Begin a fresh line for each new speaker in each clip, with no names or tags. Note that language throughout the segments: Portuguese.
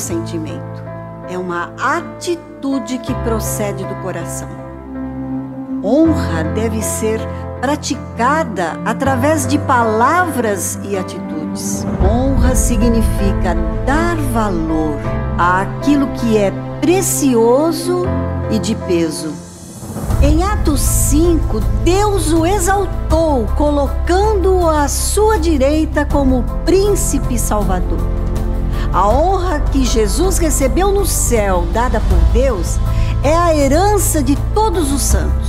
sentimento, é uma atitude que procede do coração. Honra deve ser praticada através de palavras e atitudes. Honra significa dar valor àquilo que é precioso e de peso. Em Atos 5, Deus o exaltou, colocando-o à sua direita como príncipe salvador. A honra que Jesus recebeu no céu, dada por Deus, é a herança de todos os santos.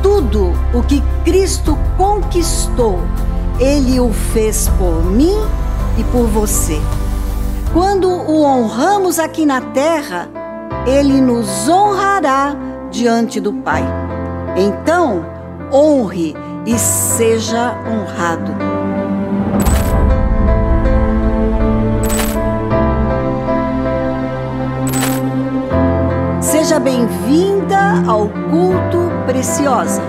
Tudo o que Cristo conquistou, Ele o fez por mim e por você. Quando o honramos aqui na terra, Ele nos honrará diante do Pai. Então, honre e seja honrado. Bem-vinda ao culto preciosa.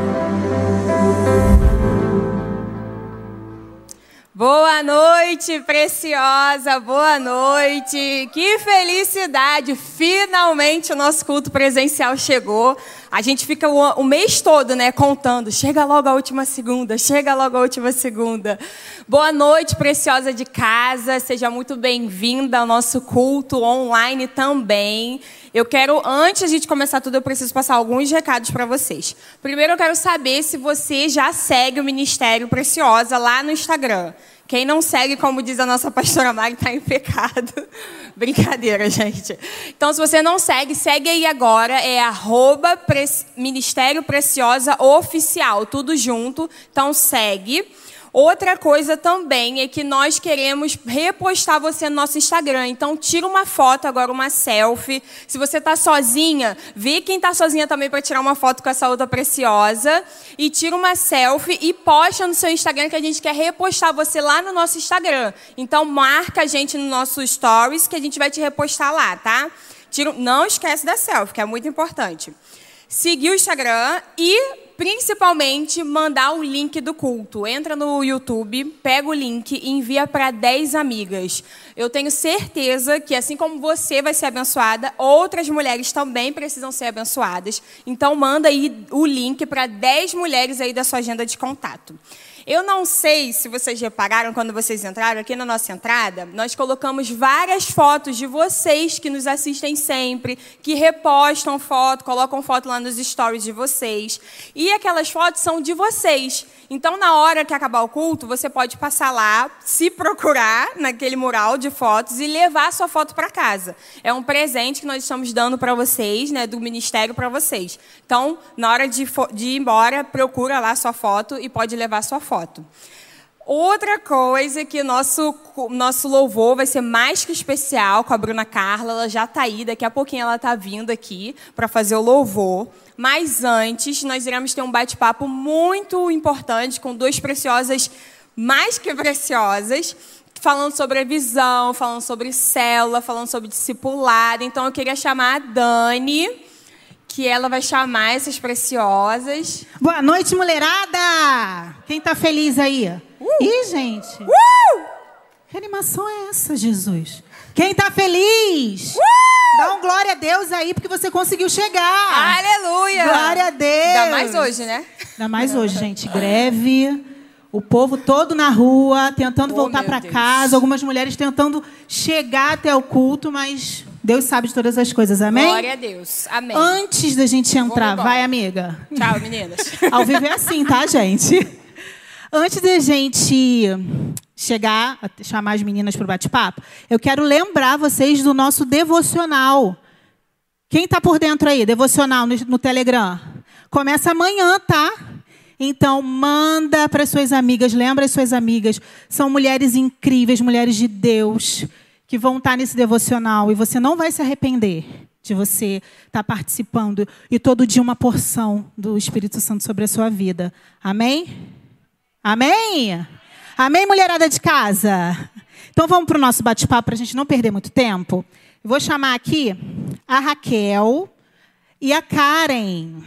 Boa noite, preciosa, boa noite. Que felicidade! Finalmente o nosso culto presencial chegou. A gente fica o, o, mês todo, né, contando. Chega logo a última segunda, chega logo a última segunda. Boa noite, preciosa de casa. Seja muito bem-vinda ao nosso culto online também. Eu quero, antes de começar tudo, eu preciso passar alguns recados para vocês. Primeiro, eu quero saber se você já segue o Ministério Preciosa lá no Instagram. Quem não segue, como diz a nossa pastora Mari, está em pecado. Brincadeira, gente. Então, se você não segue, segue aí agora. É arroba Ministério Preciosa Oficial. Tudo junto. Então, segue. Outra coisa também é que nós queremos repostar você no nosso Instagram. Então, tira uma foto agora, uma selfie. Se você está sozinha, vê quem está sozinha também para tirar uma foto com essa outra preciosa. E tira uma selfie e posta no seu Instagram que a gente quer repostar você lá no nosso Instagram. Então, marca a gente no nosso Stories que a gente vai te repostar lá, tá? Tira, não esquece da selfie, que é muito importante. Seguir o Instagram e principalmente mandar o link do culto. Entra no YouTube, pega o link e envia para 10 amigas. Eu tenho certeza que, assim como você vai ser abençoada, outras mulheres também precisam ser abençoadas. Então, manda aí o link para 10 mulheres aí da sua agenda de contato. Eu não sei se vocês repararam quando vocês entraram aqui na nossa entrada, nós colocamos várias fotos de vocês que nos assistem sempre, que repostam foto, colocam foto lá nos stories de vocês. E aquelas fotos são de vocês. Então, na hora que acabar o culto, você pode passar lá, se procurar naquele mural de fotos e levar a sua foto para casa. É um presente que nós estamos dando para vocês, né, do ministério para vocês. Então, na hora de, de ir embora, procura lá a sua foto e pode levar a sua foto. Outra coisa que nosso nosso louvor vai ser mais que especial com a Bruna Carla, ela já está aí, daqui a pouquinho ela está vindo aqui para fazer o louvor. Mas antes, nós iremos ter um bate-papo muito importante com duas preciosas, mais que preciosas, falando sobre a visão, falando sobre célula, falando sobre discipulado. Então eu queria chamar a Dani, que ela vai chamar essas preciosas.
Boa noite, mulherada! Quem está feliz aí? Uh! Ih, gente!
Uh!
Que animação é essa, Jesus? Quem está feliz? Uh! Dá um glória a Deus aí, porque você conseguiu chegar.
Aleluia!
Glória a Deus!
Ainda mais hoje, né?
Ainda mais hoje, gente. Greve. O povo todo na rua, tentando oh, voltar para casa. Algumas mulheres tentando chegar até o culto, mas Deus sabe de todas as coisas. Amém?
Glória a Deus. Amém.
Antes da gente entrar, vai, amiga.
Tchau, meninas.
Ao vivo é assim, tá, gente? Antes da gente chegar chamar as meninas para o bate-papo, eu quero lembrar vocês do nosso devocional. Quem está por dentro aí? Devocional no, no Telegram. Começa amanhã, tá? Então, manda para suas amigas, lembra as suas amigas. São mulheres incríveis, mulheres de Deus, que vão estar tá nesse devocional. E você não vai se arrepender de você estar tá participando. E todo dia uma porção do Espírito Santo sobre a sua vida. Amém? Amém? Amém, mulherada de casa? Então vamos para o nosso bate-papo para a gente não perder muito tempo. Eu vou chamar aqui a Raquel e a Karen.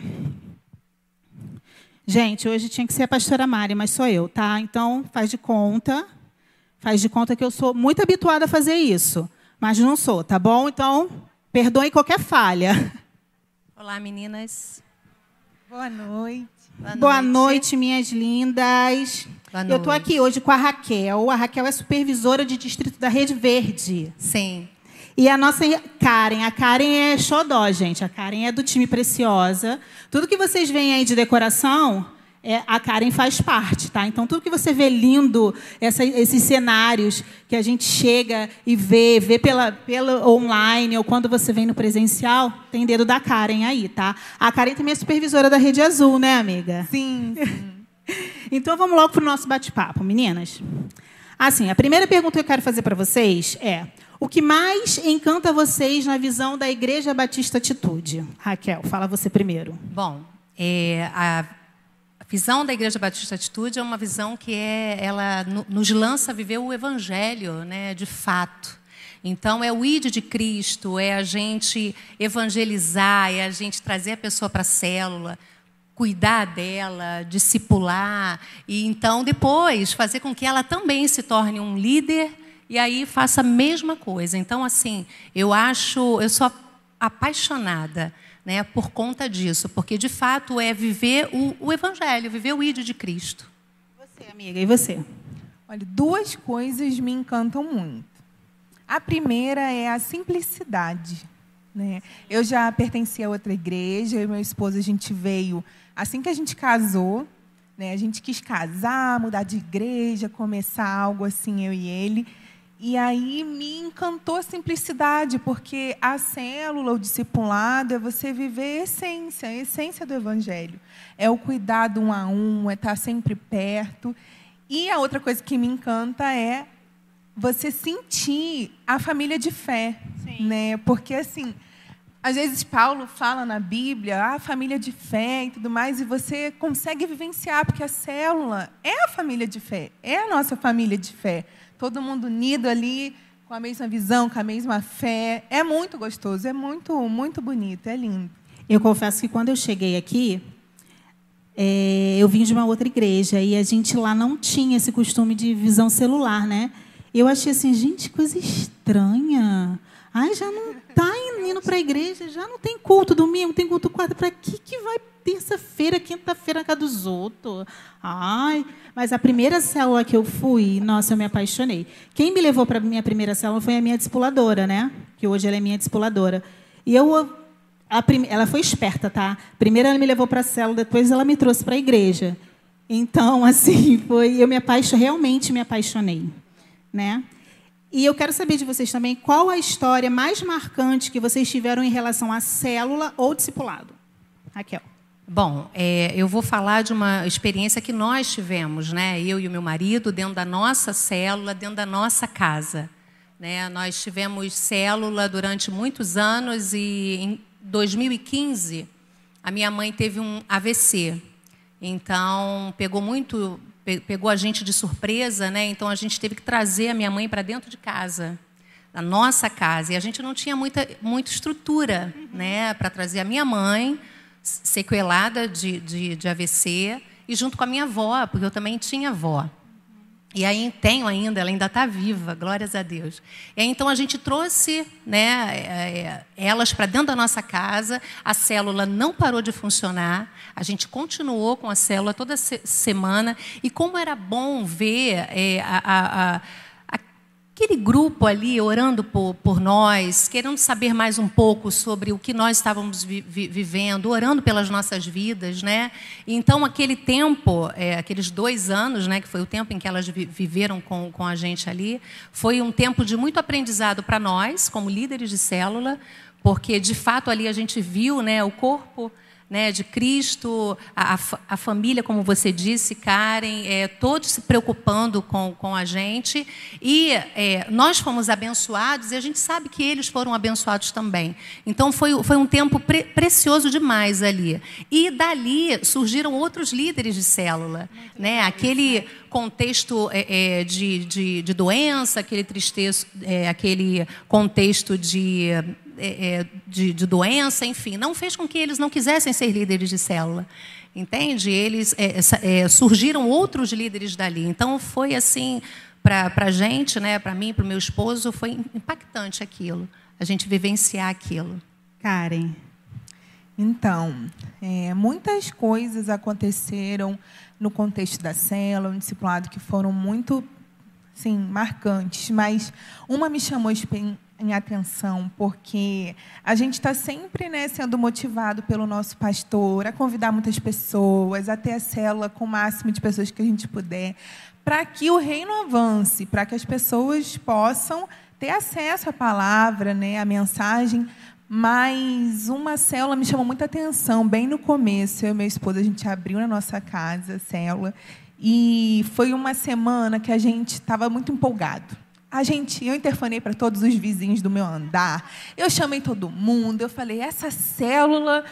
Gente, hoje tinha que ser a pastora Mari, mas sou eu, tá? Então faz de conta. Faz de conta que eu sou muito habituada a fazer isso. mas não sou, tá bom? Então, perdoe qualquer falha.
Olá, meninas.
Boa noite.
Boa, Boa noite. minhas lindas.
Boa
Eu estou aqui hoje com a Raquel. A Raquel é supervisora de distrito da Rede Verde.
Sim.
E a nossa Karen, a Karen é xodó, gente. A Karen é do time Preciosa. Tudo que vocês veem aí de decoração, é, a Karen faz parte, tá? Então, tudo que você vê lindo, essa, esses cenários que a gente chega e vê, vê pela, pela online ou quando você vem no presencial, tem dedo da Karen aí, tá? A Karen também é supervisora da Rede Azul, né, amiga?
Sim. sim.
então, vamos logo para o nosso bate-papo, meninas. Assim, a primeira pergunta que eu quero fazer para vocês é: o que mais encanta vocês na visão da Igreja Batista Atitude? Raquel, fala você primeiro.
Bom, é, a visão da Igreja Batista Atitude é uma visão que é, ela nos lança a viver o Evangelho, né, de fato. Então, é o id de Cristo, é a gente evangelizar, é a gente trazer a pessoa para a célula, cuidar dela, discipular, e então depois fazer com que ela também se torne um líder e aí faça a mesma coisa. Então, assim, eu acho, eu sou apaixonada né, por conta disso, porque de fato é viver o, o Evangelho, viver o ídolo de Cristo.
Você, amiga, e você?
Olha, duas coisas me encantam muito. A primeira é a simplicidade. Né? Eu já pertenci a outra igreja, eu e meu esposo, a gente veio assim que a gente casou. Né? A gente quis casar, mudar de igreja, começar algo assim, eu e ele. E aí me encantou a simplicidade, porque a célula, o discipulado, é você viver a essência, a essência do Evangelho. É o cuidado um a um, é estar sempre perto. E a outra coisa que me encanta é você sentir a família de fé. Sim. Né? Porque, assim, às vezes Paulo fala na Bíblia, a ah, família de fé e tudo mais, e você consegue vivenciar, porque a célula é a família de fé, é a nossa família de fé todo mundo unido ali, com a mesma visão, com a mesma fé. É muito gostoso, é muito, muito bonito, é lindo.
Eu confesso que quando eu cheguei aqui, é, eu vim de uma outra igreja e a gente lá não tinha esse costume de visão celular, né? Eu achei assim, gente, coisa estranha. Ai, já não está indo para a igreja, já não tem culto domingo, tem culto quarta. Para que, que vai terça-feira, quinta-feira na casa dos outros? Ai, mas a primeira célula que eu fui, nossa, eu me apaixonei. Quem me levou para a minha primeira célula foi a minha discipuladora, né? Que hoje ela é minha discipuladora. E eu ela foi esperta, tá? Primeiro ela me levou para a célula, depois ela me trouxe para a igreja. Então, assim, foi, eu me apaixonei, realmente me apaixonei, né? E eu quero saber de vocês também qual a história mais marcante que vocês tiveram em relação à célula ou discipulado. Raquel.
Bom, é, eu vou falar de uma experiência que nós tivemos, né? Eu e o meu marido, dentro da nossa célula, dentro da nossa casa. Né? Nós tivemos célula durante muitos anos e em 2015 a minha mãe teve um AVC. Então pegou muito, pegou a gente de surpresa, né? Então a gente teve que trazer a minha mãe para dentro de casa, da nossa casa. E a gente não tinha muita, muita estrutura, né, para trazer a minha mãe sequelada de, de, de AVC, e junto com a minha avó, porque eu também tinha avó. E aí tenho ainda, ela ainda está viva, glórias a Deus. E aí, então a gente trouxe né, é, é, elas para dentro da nossa casa, a célula não parou de funcionar, a gente continuou com a célula toda semana, e como era bom ver é, a, a, a aquele grupo ali orando por, por nós, querendo saber mais um pouco sobre o que nós estávamos vi, vi, vivendo, orando pelas nossas vidas, né? Então aquele tempo, é, aqueles dois anos, né, que foi o tempo em que elas vi, viveram com, com a gente ali, foi um tempo de muito aprendizado para nós, como líderes de célula, porque de fato ali a gente viu, né, o corpo né, de Cristo, a, a, família, como você disse, Karen, é, todos se preocupando com, com a gente. E é, nós fomos abençoados e a gente sabe que eles foram abençoados também. Então foi, foi um tempo pre, precioso demais ali. E dali surgiram outros líderes de célula. Né, aquele contexto é, é, de, de, de, doença, aquele, tristeza, é, aquele contexto de é, de, de, doença, enfim, não fez com que eles não quisessem ser líderes de célula. Entende? Eles é, é, surgiram outros líderes dali. Então foi assim para a gente, né, para mim, para o meu esposo, foi impactante aquilo, a gente vivenciar aquilo.
Karen.
Então, é, muitas coisas aconteceram no contexto da célula, no discipulado, que foram muito sim, marcantes, mas uma me chamou em atenção, porque a gente está sempre né, sendo motivado pelo nosso pastor a convidar muitas pessoas, a ter a célula com o máximo de pessoas que a gente puder, para que o reino avance, para que as pessoas possam ter acesso à palavra, né, à mensagem. Mas uma célula me chamou muita atenção, bem no começo. Eu e meu esposo, a gente abriu na nossa casa a célula. E foi uma semana que a gente estava muito empolgado. A gente, eu interfonei para todos os vizinhos do meu andar. Eu chamei todo mundo. Eu falei, essa célula,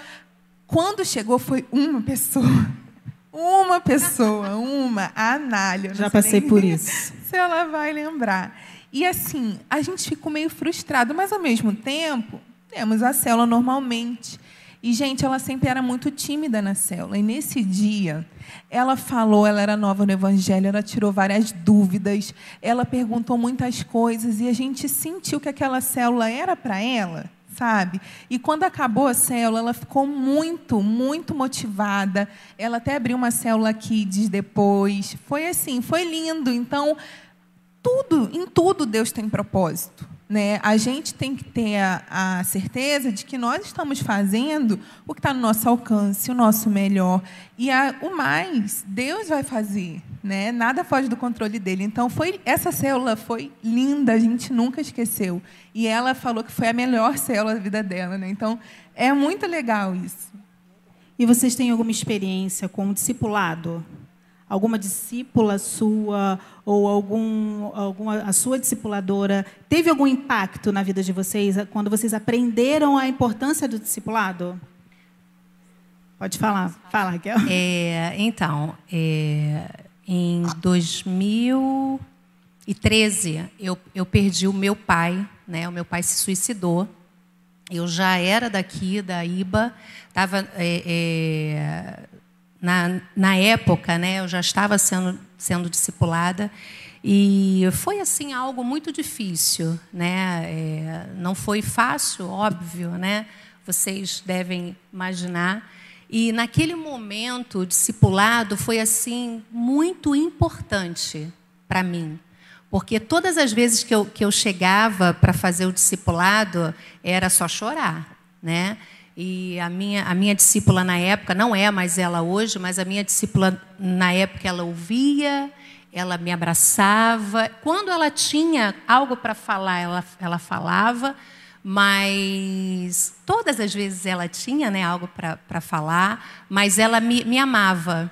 quando chegou, foi uma pessoa. Uma pessoa, uma, a Anália.
Já passei por isso.
Se ela vai lembrar. E assim, a gente ficou meio frustrado, mas ao mesmo tempo, temos a célula normalmente. E, gente, ela sempre era muito tímida na célula. E nesse dia, ela falou, ela era nova no Evangelho, ela tirou várias dúvidas, ela perguntou muitas coisas, e a gente sentiu que aquela célula era para ela, sabe? E quando acabou a célula, ela ficou muito, muito motivada. Ela até abriu uma célula diz depois. Foi assim, foi lindo. Então, tudo, em tudo Deus tem propósito. Né? A gente tem que ter a, a certeza de que nós estamos fazendo o que está no nosso alcance, o nosso melhor. E a, o mais, Deus vai fazer. Né? Nada foge do controle dele. Então, foi essa célula foi linda, a gente nunca esqueceu. E ela falou que foi a melhor célula da vida dela. Né? Então, é muito legal isso.
E vocês têm alguma experiência com o discipulado? Alguma discípula sua ou algum, alguma, a sua discipuladora teve algum impacto na vida de vocês quando vocês aprenderam a importância do discipulado? Pode falar, fala, Raquel.
É, então, é, em 2013 eu, eu perdi o meu pai, né? O meu pai se suicidou. Eu já era daqui da IBA, estava é, é, na, na época, né, eu já estava sendo, sendo discipulada e foi assim algo muito difícil, né? É, não foi fácil, óbvio, né? Vocês devem imaginar. E naquele momento, o discipulado foi assim muito importante para mim, porque todas as vezes que eu, que eu chegava para fazer o discipulado era só chorar, né? E a minha, a minha discípula na época, não é mais ela hoje, mas a minha discípula na época, ela ouvia, ela me abraçava. Quando ela tinha algo para falar, ela, ela falava, mas todas as vezes ela tinha né, algo para falar, mas ela me, me amava.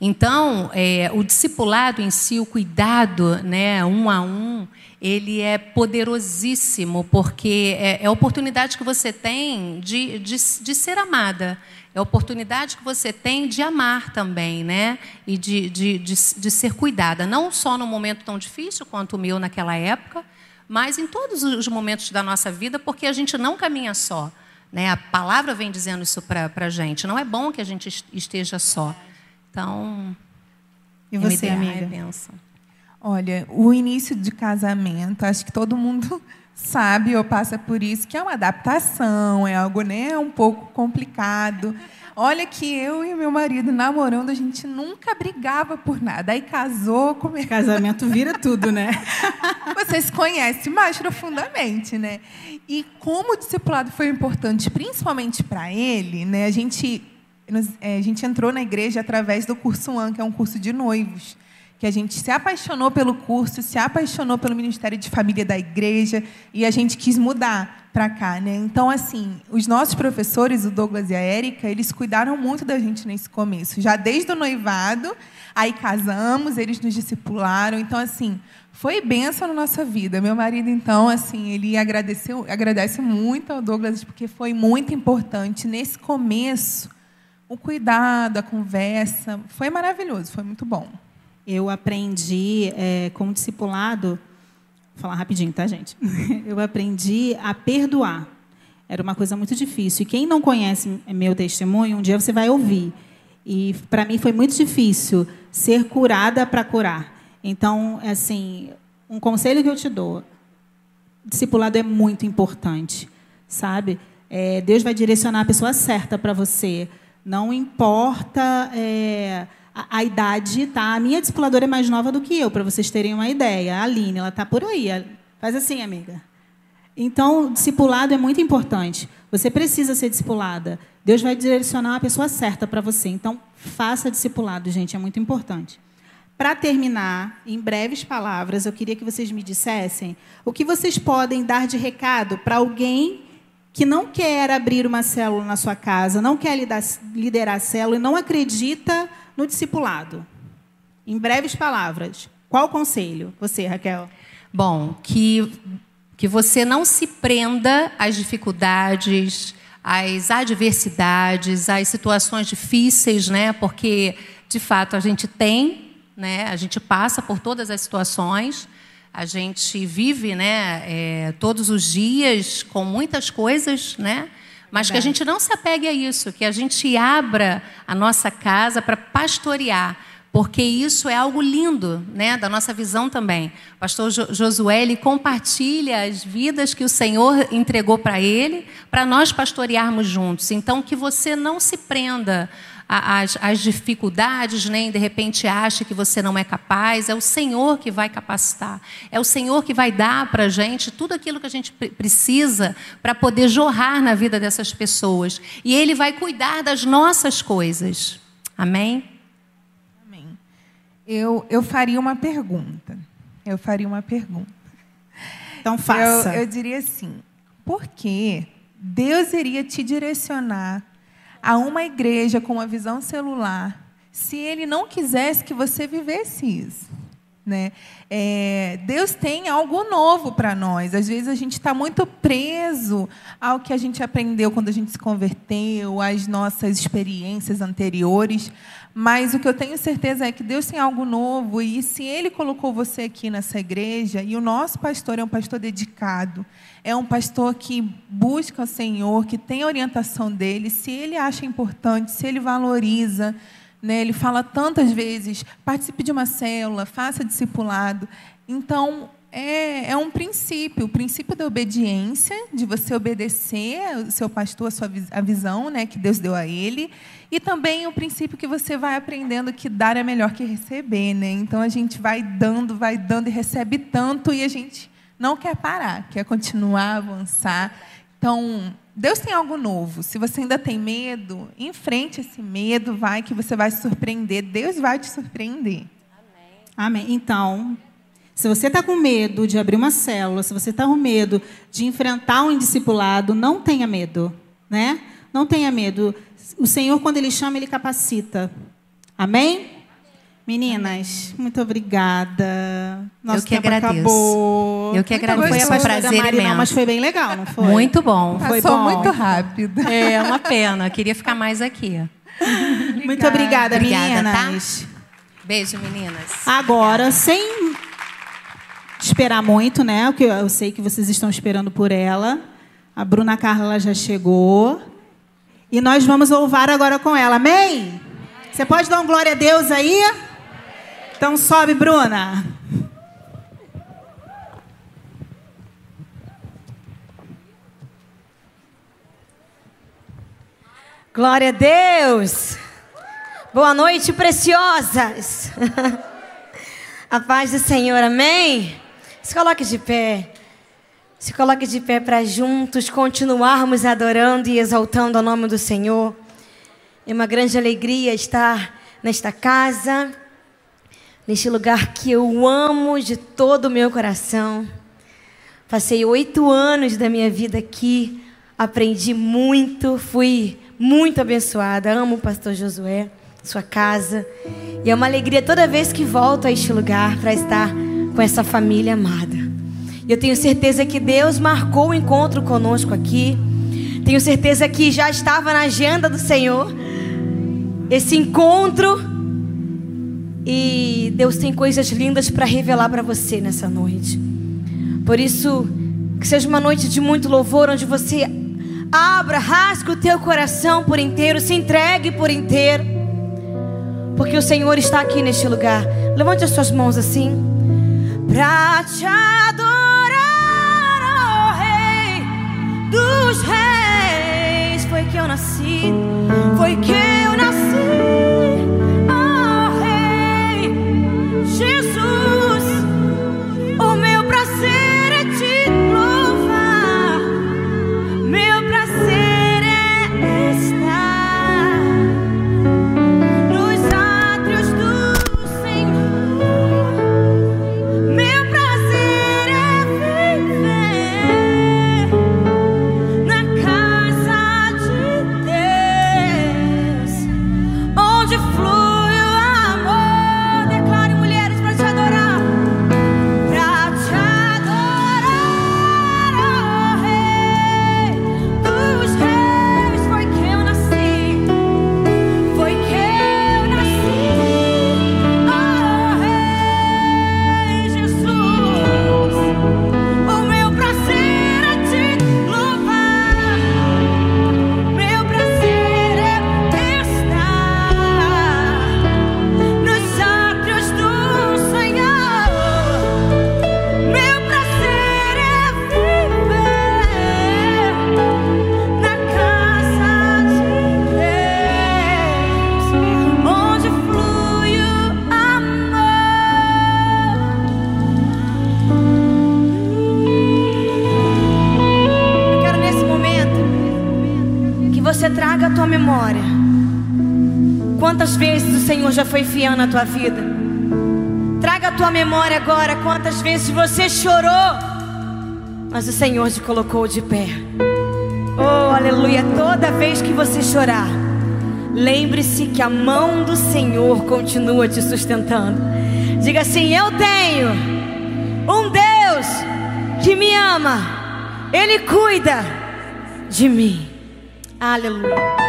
Então, é, o discipulado em si, o cuidado né, um a um, ele é poderosíssimo, porque é, é a oportunidade que você tem de, de, de, ser amada, é a oportunidade que você tem de amar também, né? E de, de, de, de ser cuidada, não só no momento tão difícil quanto o meu naquela época, mas em todos os momentos da nossa vida, porque a gente não caminha só. Né? A palavra vem dizendo isso para a gente. Não é bom que a gente esteja só. Então,
e você, amiga? É
benção. Olha, o início de casamento, acho que todo mundo sabe ou passa por isso, que é uma adaptação, é algo né, um pouco complicado. Olha que eu e meu marido namorando, a gente nunca brigava por nada. Aí casou, come...
casamento vira tudo, né?
Vocês conhecem mais profundamente, né? E como o discipulado foi importante, principalmente para ele, né? A gente é, a gente entrou na igreja através do curso AN, que é um curso de noivos que a gente se apaixonou pelo curso, se apaixonou pelo Ministério de Família da igreja e a gente quis mudar para cá, né? Então, assim, os nossos professores, o Douglas e a Érica, eles cuidaram muito da gente nesse começo, já desde o noivado, aí casamos, eles nos discipularam, então, assim, foi benção na nossa vida. Meu marido, então, assim, ele agradeceu, agradece muito ao Douglas porque foi muito importante nesse começo. O cuidado, a conversa, foi maravilhoso, foi muito bom.
Eu aprendi é, com o discipulado, vou falar rapidinho, tá, gente? Eu aprendi a perdoar. Era uma coisa muito difícil. E quem não conhece meu testemunho, um dia você vai ouvir. E para mim foi muito difícil ser curada para curar. Então, assim, um conselho que eu te dou: discipulado é muito importante, sabe? É, Deus vai direcionar a pessoa certa para você. Não importa é, a, a, idade, tá? A minha discipuladora é mais nova do que eu, para vocês terem uma ideia. A Aline, ela está por aí. Faz assim, amiga. Então, discipulado é muito importante. Você precisa ser discipulada. Deus vai direcionar a pessoa certa para você. Então, faça discipulado, gente, é muito importante. Para terminar, em breves palavras, eu queria que vocês me dissessem o que vocês podem dar de recado para alguém que não quer abrir uma célula na sua casa, não quer liderar a célula e não acredita no discipulado. Em breves palavras, qual o conselho? Você, Raquel?
Bom, que, que você não se prenda às dificuldades, às adversidades, às situações difíceis, né? Porque, de fato, a gente tem né? A gente passa por todas as situações, a gente vive, né, é, todos os dias com muitas coisas, né? Mas que a gente não se apegue a isso, que a gente abra a nossa casa para pastorear, porque isso é algo lindo, né, da nossa visão também. O pastor Josué ele compartilha as vidas que o Senhor entregou para ele, para nós pastorearmos juntos. Então que você não se prenda as, as dificuldades, nem de repente acha que você não é capaz. É o Senhor que vai capacitar. É o Senhor que vai dar para a gente tudo aquilo que a gente precisa para poder jorrar na vida dessas pessoas. E Ele vai cuidar das nossas coisas. Amém?
Amém. Eu, eu faria uma pergunta. Eu faria uma pergunta.
Então faça.
Eu, eu diria assim: por que Deus iria te direcionar a uma igreja com uma visão celular se ele não quisesse que você vivesse isso. Né? É, Deus tem algo novo para nós. Às vezes a gente está muito preso ao que a gente aprendeu quando a gente se converteu, às nossas experiências anteriores. Mas o que eu tenho certeza é que Deus tem algo novo e se Ele colocou você aqui nessa igreja e o nosso pastor é um pastor dedicado, é um pastor que busca o Senhor, que tem a orientação dele, se ele acha importante, se ele valoriza, né, ele fala tantas vezes: participe de uma célula, faça discipulado. Então, é, é, um princípio, o princípio da obediência, de você obedecer o seu pastor, a, sua, a visão né, que Deus deu a ele, e também o princípio que você vai aprendendo que dar é melhor que receber. Né? Então a gente vai dando, vai dando e recebe tanto, e a gente não quer parar, quer continuar, avançar. Então, Deus tem algo novo. Se você ainda tem medo, enfrente esse medo, vai que você vai se surpreender. Deus vai te surpreender.
Amém. Amém. Então, se você está com medo de abrir uma célula, se você está com medo de enfrentar um discipulado, não tenha medo, né? Não tenha medo. O Senhor, quando Ele chama, Ele capacita. Amém? Meninas, Amém. muito obrigada.
Nosso Eu que agradeço. Acabou. Eu que agradeço.
Foi a prazer Mari, não, mas foi bem legal, não foi?
Muito bom.
Foi Passou bom. muito rápido.
É uma pena. Eu queria ficar mais aqui.
Obrigada. Muito obrigada, obrigada tá? meninas. Tá?
Beijo, meninas.
Agora, sem esperar muito, né? O que eu sei que vocês estão esperando por ela. A Bruna Carla já chegou. E nós vamos louvar agora com ela. Amém? Você pode dar um glória a Deus aí? Então sobe, Bruna.
Glória a Deus. Boa noite, preciosas. A paz do Senhor, amém? Se coloque de pé. Se coloque de pé para juntos continuarmos adorando e exaltando o nome do Senhor. É uma grande alegria estar nesta casa, neste lugar que eu amo de todo o meu coração. Passei oito anos da minha vida aqui, aprendi muito, fui muito abençoada. Amo o pastor Josué, sua casa. E é uma alegria toda vez que volto a este lugar para estar com essa família amada. Eu tenho certeza que Deus marcou o encontro conosco aqui. Tenho certeza que já estava na agenda do Senhor esse encontro. E Deus tem coisas lindas para revelar para você nessa noite. Por isso, que seja uma noite de muito louvor, onde você abra, rasgue o teu coração por inteiro, se entregue por inteiro. Porque o Senhor está aqui neste lugar. Levante as suas mãos assim pra te adorar, ó oh Rei dos Reis. Foi que eu nasci, foi que eu nasci. história. Quantas vezes o Senhor já foi fiel na tua vida? Traga a tua memória agora. Quantas vezes você chorou, mas o Senhor te colocou de pé. Oh, aleluia. Toda vez que você chorar, lembre-se que a mão do Senhor continua te sustentando. Diga assim: Eu tenho um Deus que me ama, Ele cuida de mim. Aleluia.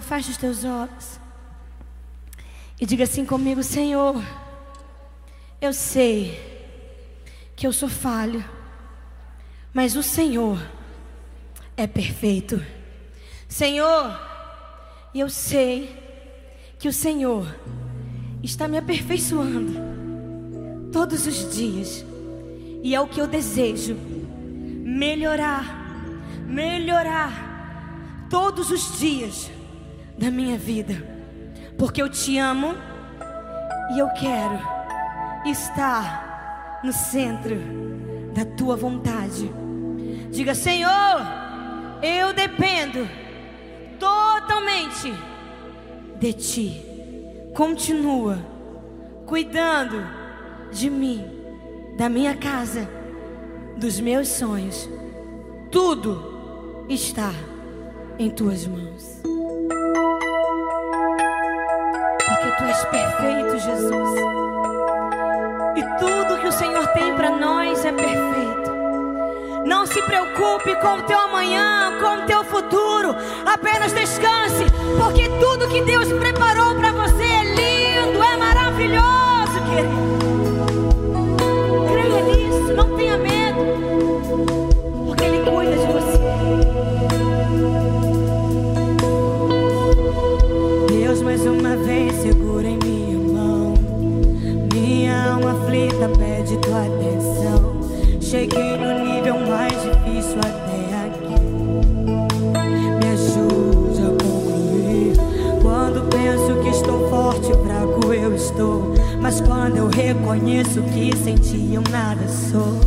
Coração, feche os teus olhos. E diga assim comigo, Senhor, eu sei que eu sou falho, mas o Senhor é perfeito. Senhor, eu sei que o Senhor está me aperfeiçoando todos os dias, e é o que eu desejo melhorar, melhorar todos os dias da minha vida, porque eu te amo e eu quero estar no centro da tua vontade. Diga, Senhor, eu dependo totalmente de ti. Continua cuidando de mim, da minha casa, dos meus sonhos. Tudo está em tuas mãos. Tu és perfeito, Jesus. E tudo que o Senhor tem para nós é perfeito. Não se preocupe com o teu amanhã, com o teu futuro. Apenas descanse, porque tudo que Deus preparou para você é lindo, é maravilhoso, querido. Cheguei no nível mais difícil até aqui. Me ajude a concluir. Quando penso que estou forte, fraco eu estou. Mas quando eu reconheço que sem ti eu nada sou,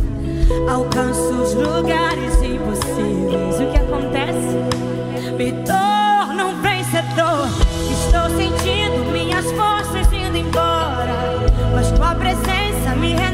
alcanço os lugares impossíveis. O que acontece? Me torno um vencedor. Estou sentindo minhas forças indo embora. Mas tua presença me renova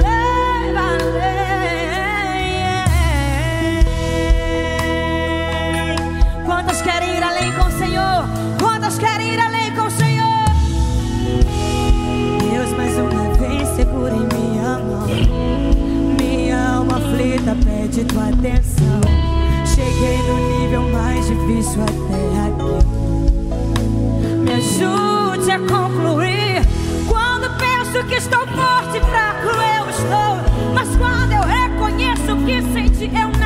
aflita pede tua atenção. Cheguei no nível mais difícil até aqui. Me ajude a concluir. Quando penso que estou forte e fraco, eu estou. Mas quando eu reconheço que sem ti eu nada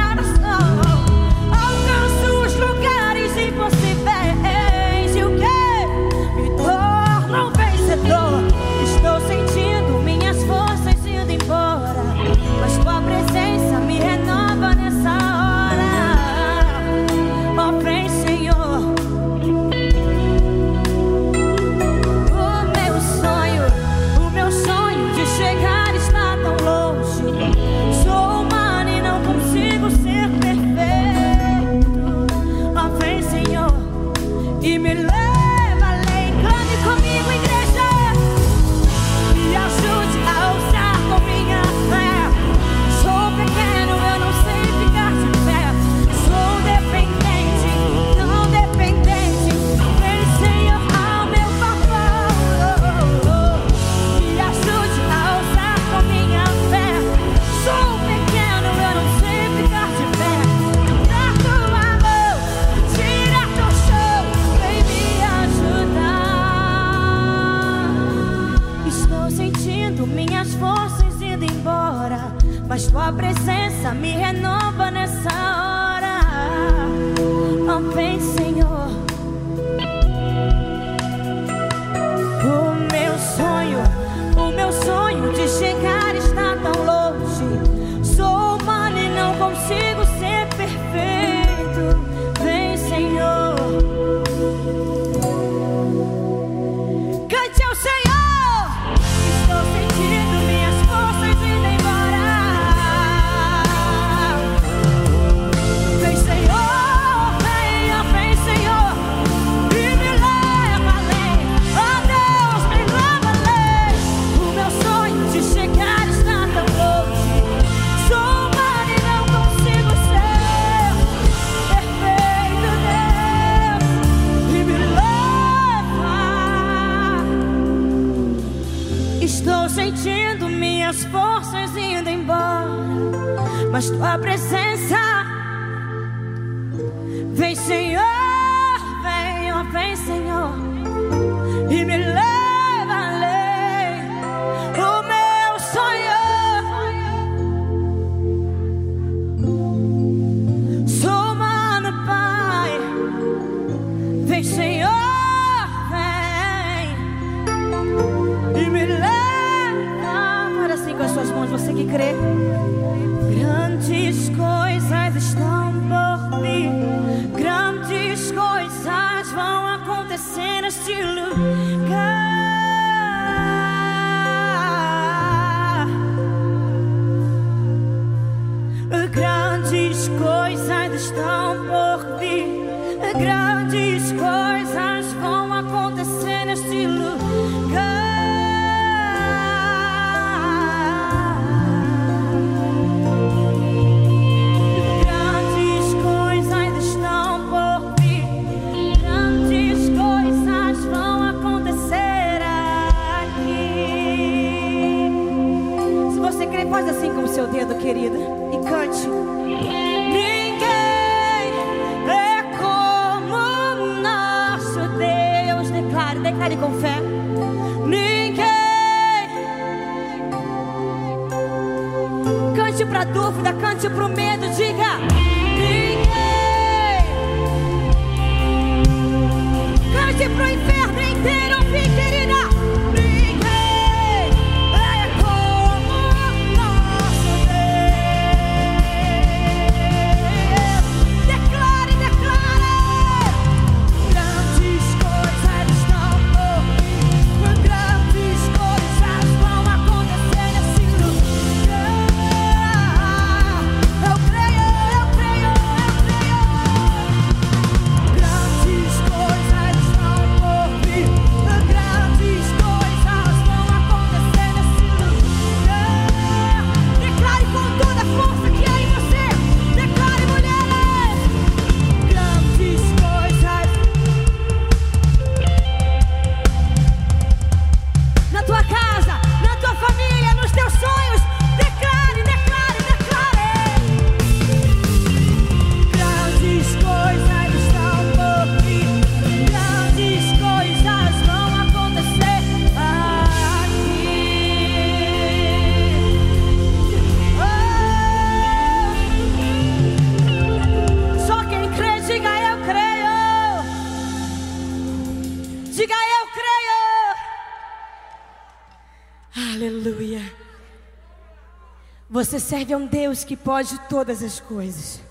serve a um Deus que pode todas as coisas.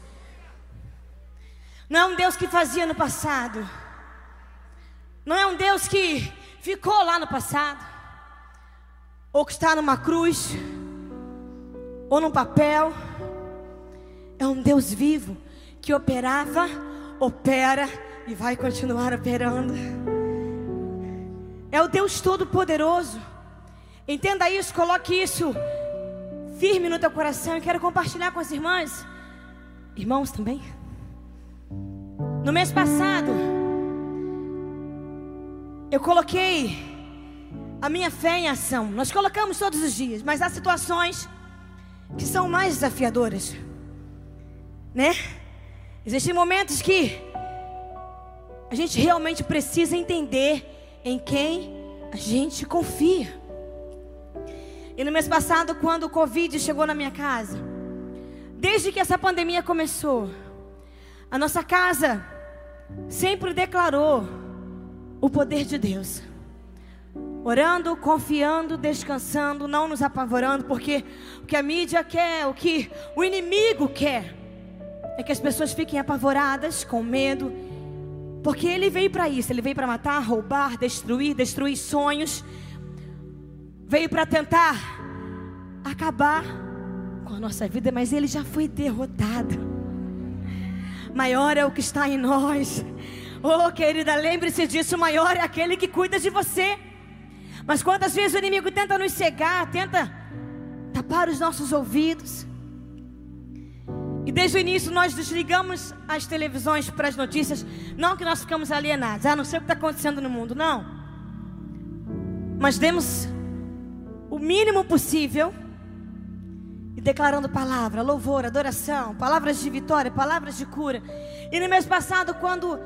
Não é um Deus que fazia no passado. Não é um Deus que ficou lá no passado. Ou que está numa cruz. Ou num papel. É um Deus vivo que operava, opera e vai continuar operando. É o Deus Todo-Poderoso. Entenda isso, coloque isso firme no teu coração. Eu quero compartilhar com as irmãs, irmãos também. No mês passado, eu coloquei a minha fé em ação. Nós colocamos todos os dias, mas há situações que são mais desafiadoras, né? Existem momentos que a gente realmente precisa entender em quem a gente confia. E no mês passado, quando o Covid chegou na minha casa, desde que essa pandemia começou, a nossa casa sempre declarou o poder de Deus. Orando, confiando, descansando, não nos apavorando, porque o que a mídia quer, o que o inimigo quer, é que as pessoas fiquem apavoradas, com medo, porque ele veio para isso, ele veio para matar, roubar, destruir, destruir sonhos, veio para tentar acabar com a nossa vida, mas ele já foi derrotado. Maior é o que está em nós. Oh, querida, lembre-se disso. Maior é aquele que cuida de você. Mas quantas vezes o inimigo tenta nos cegar, tenta tapar os nossos ouvidos. E desde o início nós desligamos as televisões para as notícias. Não que nós ficamos alienados. Ah, não sei o que está acontecendo no mundo. Não. Mas demos o mínimo possível e declarando palavra, louvor, adoração, palavras de vitória, palavras de cura. E no mês passado, quando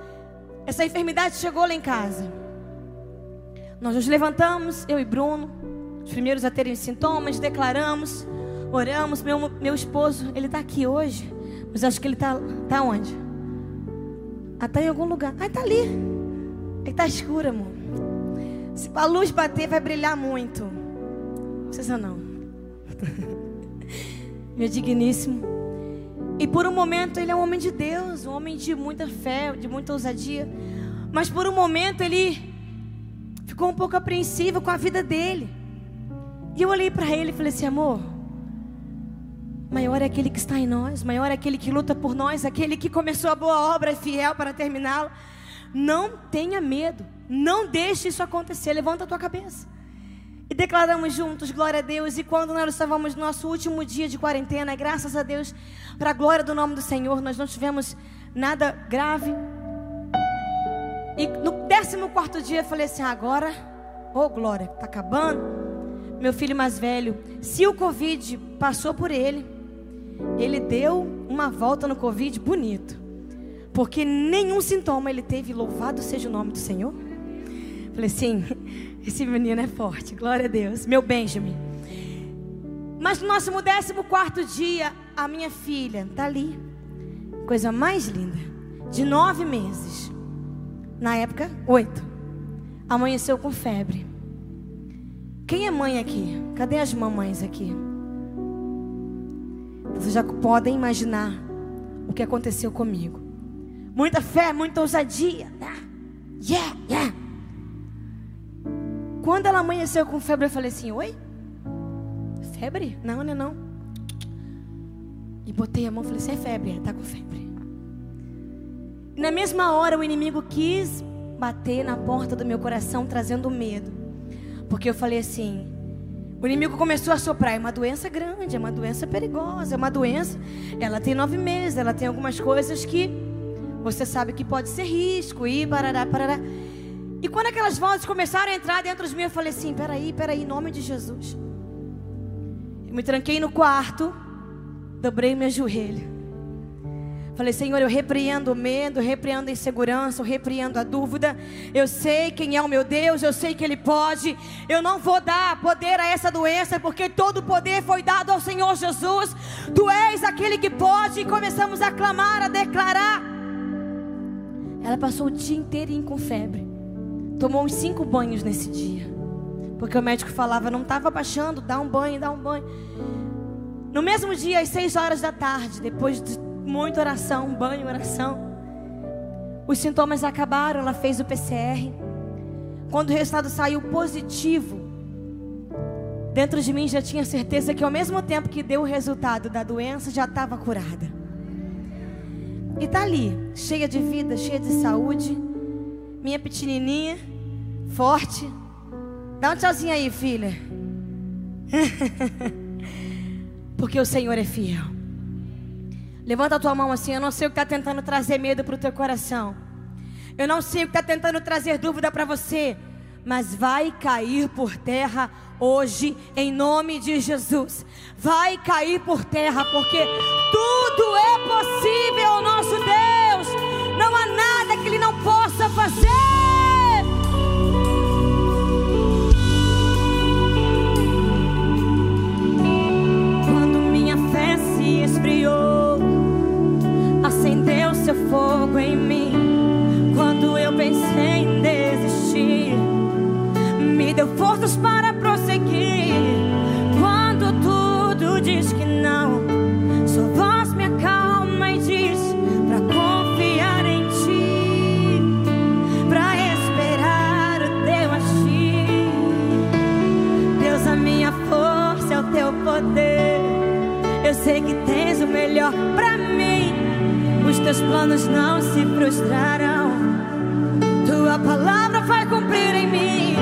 essa enfermidade chegou lá em casa, nós nos levantamos, eu e Bruno, os primeiros a terem sintomas, declaramos, oramos. Meu, meu esposo, ele está aqui hoje, mas acho que ele está tá onde? Ah, está em algum lugar. Ah, está ali. Está escuro, amor. Se a luz bater, vai brilhar muito. Precisa não. Meu digníssimo. E por um momento ele é um homem de Deus, um homem de muita fé, de muita ousadia. Mas por um momento ele ficou um pouco apreensivo com a vida dele. E eu olhei para ele e falei assim: amor, maior é aquele que está em nós, maior é aquele que luta por nós, aquele que começou a boa obra e fiel para terminá-la. Não tenha medo, não deixe isso acontecer. Levanta a tua cabeça. E declaramos juntos, glória a Deus. E quando nós estávamos no nosso último dia de quarentena, graças a Deus, para a glória do nome do Senhor, nós não tivemos nada grave. E no 14 dia eu falei assim: agora, ô oh, glória, está acabando. Meu filho mais velho, se o Covid passou por ele, ele deu uma volta no Covid bonito. Porque nenhum sintoma ele teve, louvado seja o nome do Senhor. Falei assim: esse menino é forte, glória a Deus. Meu Benjamin. Mas no nosso 14 dia, a minha filha está ali. Coisa mais linda. De nove meses na época, oito. Amanheceu com febre. Quem é mãe aqui? Cadê as mamães aqui? Vocês já podem imaginar o que aconteceu comigo. Muita fé, muita ousadia. Yeah, yeah. Quando ela amanheceu com febre, eu falei assim: Oi? Febre? Não, não é não. E botei a mão e falei: Você é febre? Está com febre. Na mesma hora, o inimigo quis bater na porta do meu coração, trazendo medo. Porque eu falei assim: o inimigo começou a soprar. É uma doença grande, é uma doença perigosa, é uma doença. Ela tem nove meses, ela tem algumas coisas que você sabe que pode ser risco e parará, parará. E quando aquelas vozes começaram a entrar dentro de mim, eu falei assim: peraí, peraí, em nome de Jesus. Eu me tranquei no quarto, dobrei meu joelho. Falei, Senhor, eu repreendo o medo, repreendo a insegurança, eu repreendo a dúvida. Eu sei quem é o meu Deus, eu sei que Ele pode. Eu não vou dar poder a essa doença, porque todo o poder foi dado ao Senhor Jesus. Tu és aquele que pode. E começamos a clamar, a declarar. Ela passou o dia inteirinho com febre. Tomou uns cinco banhos nesse dia. Porque o médico falava, não estava baixando, dá um banho, dá um banho. No mesmo dia, às seis horas da tarde, depois de muita oração, banho, oração. Os sintomas acabaram, ela fez o PCR. Quando o resultado saiu positivo, dentro de mim já tinha certeza que ao mesmo tempo que deu o resultado da doença, já estava curada. E tá ali, cheia de vida, cheia de saúde, minha pequenininha, forte. Dá um tchauzinho aí, filha. Porque o Senhor é fiel. Levanta a tua mão assim. Eu não sei o que está tentando trazer medo para o teu coração. Eu não sei o que está tentando trazer dúvida para você. Mas vai cair por terra hoje, em nome de Jesus. Vai cair por terra, porque tudo é possível nosso Deus. Não há nada que Ele não possa fazer. seu fogo em mim. Quando eu pensei em desistir, me deu forças para prosseguir. Poder. Eu sei que tens o melhor para os teus planos não se frustrarão. Tua palavra vai cumprir em mim,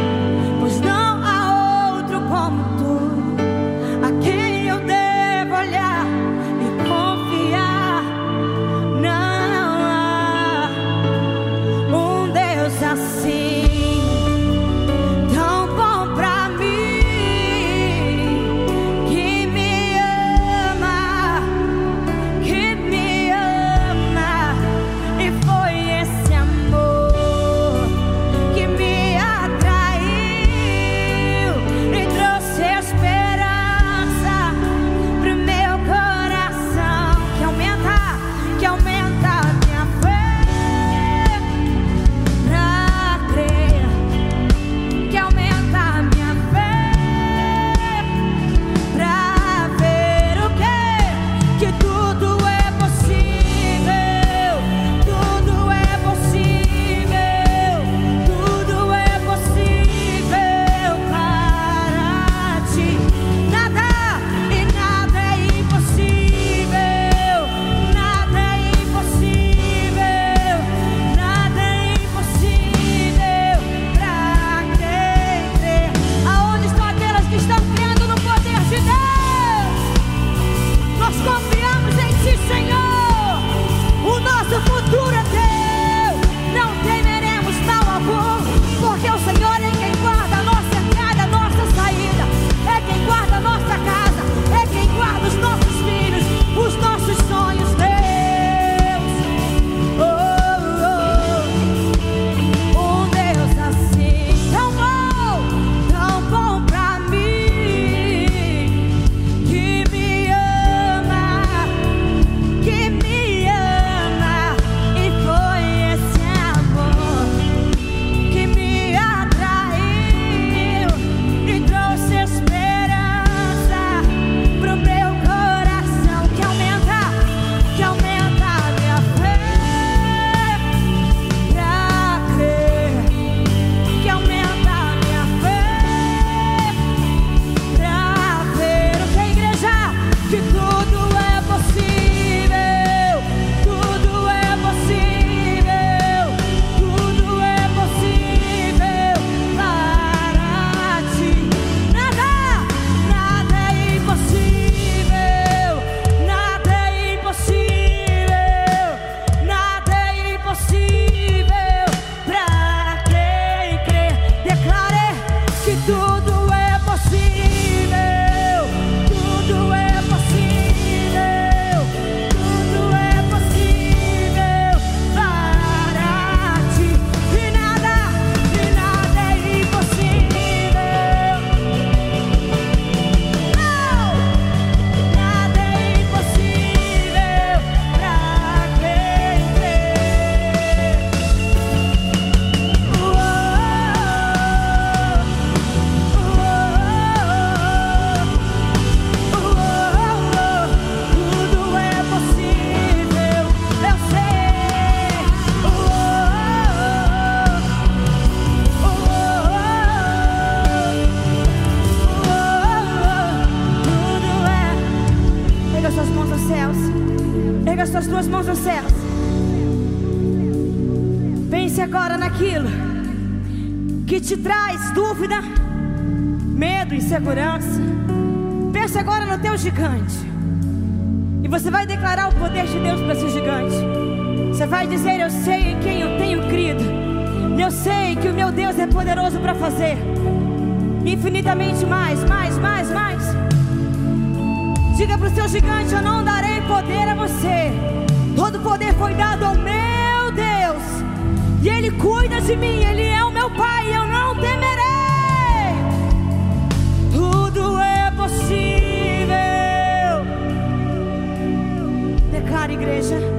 igreja.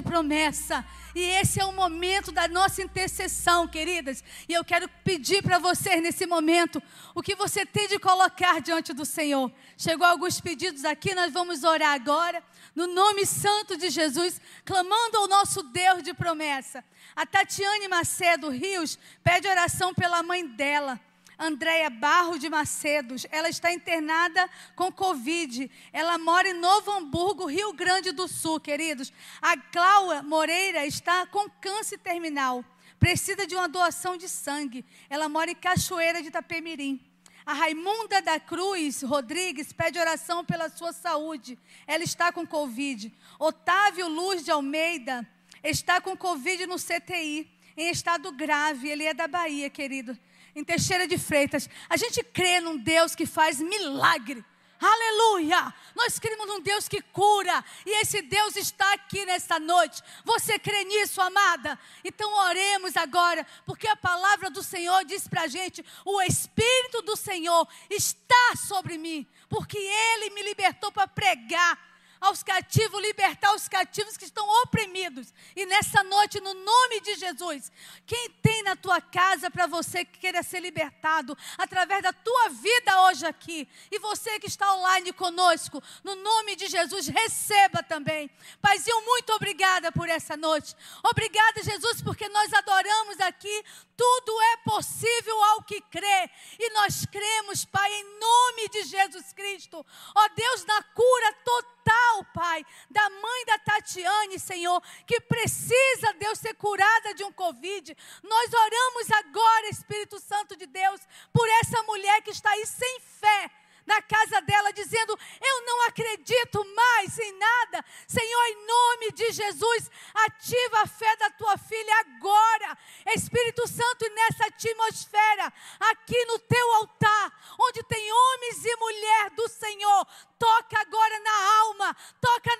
De
promessa. E esse é o momento da nossa intercessão, queridas. E eu quero pedir para vocês nesse momento o que você tem de colocar diante do Senhor. Chegou alguns pedidos aqui, nós vamos orar agora, no nome santo de Jesus, clamando ao nosso Deus de promessa. A Tatiane Macedo Rios pede oração pela mãe dela. Andréia Barro de Macedos, ela está internada com Covid. Ela mora em Novo Hamburgo, Rio Grande do Sul, queridos. A Cláudia Moreira está com câncer terminal. Precisa de uma doação de sangue. Ela mora em Cachoeira de Itapemirim. A Raimunda da Cruz Rodrigues pede oração pela sua saúde. Ela está com Covid. Otávio Luz de Almeida está com Covid no CTI, em estado grave. Ele é da Bahia, querido em Teixeira de Freitas. A gente crê num Deus que faz milagre. Aleluia! Nós cremos num Deus que cura, e esse Deus está aqui nesta noite. Você crê nisso, amada? Então oremos agora, porque a palavra do Senhor diz para a gente: o Espírito do Senhor está sobre mim, porque Ele me libertou para pregar aos cativos, libertar os cativos que estão oprimidos. E nessa noite, no nome de Jesus, quem tem na tua casa para você que queira ser libertado através da tua vida hoje aqui, e você que está online conosco, no nome de Jesus, receba também. Paizinho, muito obrigada por essa noite. Obrigada, Jesus, porque nós adoramos aqui. Tudo é possível ao que crê. E nós cremos, Pai, em nome de Jesus Cristo. Ó Deus, na cura total, Pai, da mãe da Tatiane, Senhor, que precisa, Deus, ser curada de um Covid. Nós oramos agora, Espírito Santo de Deus, por essa mulher que está aí sem fé na casa dela, dizendo: Eu não acredito mais em nada. Senhor, em nome de Jesus, ativa a fé da tua filha agora. Espírito Santo, nessa atmosfera, aqui no teu altar, onde tem homens e mulheres do Senhor, toca agora na toca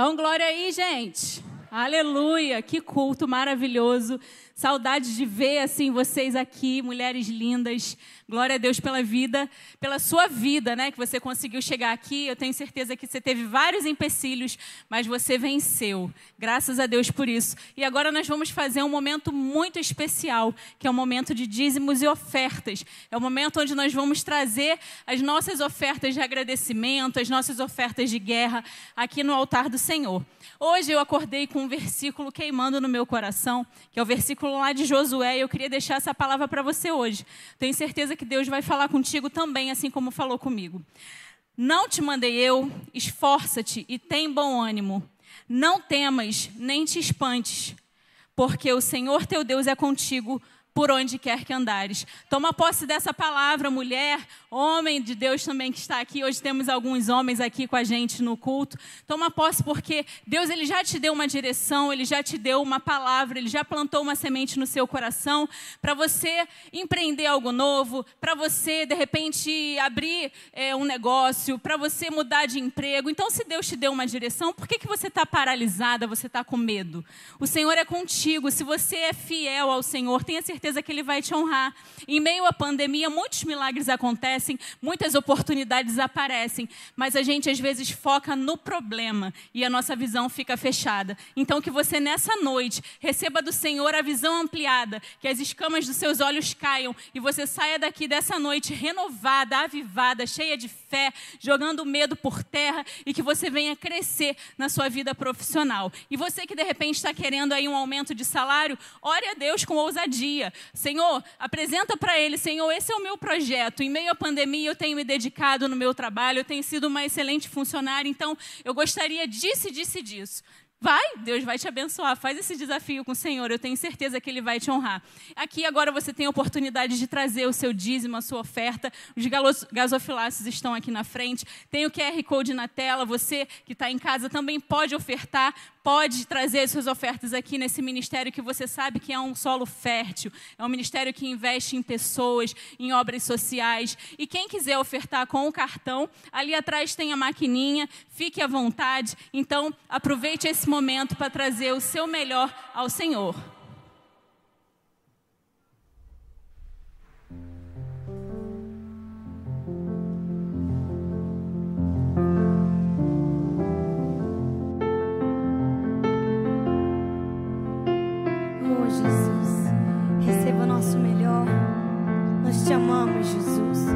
Dá um glória aí, gente. Aleluia, que culto maravilhoso. Saudade de ver assim vocês aqui, mulheres lindas. Glória a Deus pela vida, pela sua vida, né? Que você conseguiu chegar aqui. Eu tenho certeza que você teve vários empecilhos, mas você venceu. Graças a Deus por isso. E agora nós vamos fazer um momento muito especial, que é o momento de dízimos e ofertas. É o momento onde nós vamos trazer as nossas ofertas de agradecimento, as nossas ofertas de guerra aqui no altar do Senhor. Hoje eu acordei com um versículo queimando no meu coração, que é o versículo lá de Josué, e eu queria deixar essa palavra para você hoje. Tenho certeza que Deus vai falar contigo também, assim como falou comigo. Não te mandei eu, esforça-te e tem bom ânimo. Não temas, nem te espantes, porque o Senhor teu Deus é contigo por onde quer que andares. Toma posse dessa palavra, mulher, homem de Deus também que está aqui. Hoje temos alguns homens aqui com a gente no culto. Toma posse porque Deus ele já te deu uma direção, ele já te deu uma palavra, ele já plantou uma semente no seu coração para você empreender algo novo, para você de repente abrir é, um negócio, para você mudar de emprego. Então, se Deus te deu uma direção, por que, que você está paralisada, você está com medo? O Senhor é contigo. Se você é fiel ao Senhor, tenha certeza certeza que Ele vai te honrar. Em meio à pandemia, muitos milagres acontecem, muitas oportunidades aparecem, mas a gente às vezes foca no problema e a nossa visão fica fechada. Então, que você nessa noite receba do Senhor a visão ampliada, que as escamas dos seus olhos caiam e você saia daqui dessa noite renovada, avivada, cheia de fé, jogando medo por terra e que você venha crescer na sua vida profissional. E você que de repente está querendo aí um aumento de salário, ore a Deus com ousadia. Senhor, apresenta para ele, Senhor, esse é o meu projeto. Em meio à pandemia, eu tenho me dedicado no meu trabalho, eu tenho sido uma excelente funcionária, então eu gostaria disso e disso disso. Vai, Deus vai te abençoar. Faz esse desafio com o Senhor, eu tenho certeza que Ele vai te honrar. Aqui agora você tem a oportunidade de trazer o seu dízimo, a sua oferta. Os gasofiláceos estão aqui na frente. Tem o QR Code na tela. Você que está em casa também pode ofertar pode trazer suas ofertas aqui nesse ministério que você sabe que é um solo fértil, é um ministério que investe em pessoas, em obras sociais. E quem quiser ofertar com o cartão, ali atrás tem a maquininha, fique à vontade. Então, aproveite esse momento para trazer o seu melhor ao Senhor.
te amamos, Jesus.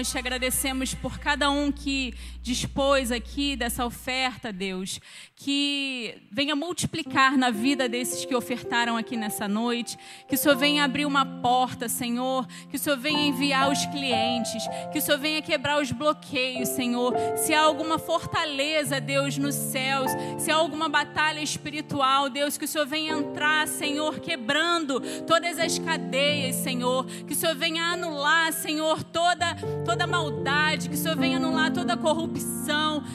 Nós te agradecemos por cada um que dispôs aqui dessa oferta, Deus. Que venha multiplicar na vida desses que ofertaram aqui nessa noite. Que o Senhor venha abrir uma porta, Senhor. Que o Senhor venha enviar os clientes. Que o Senhor venha quebrar os bloqueios, Senhor. Se há alguma fortaleza, Deus, nos céus. Se há alguma batalha espiritual, Deus, que o Senhor venha entrar, Senhor, quebrando todas as cadeias, Senhor. Que o Senhor venha anular, Senhor, toda, toda maldade. Que o Senhor venha anular toda corrupção.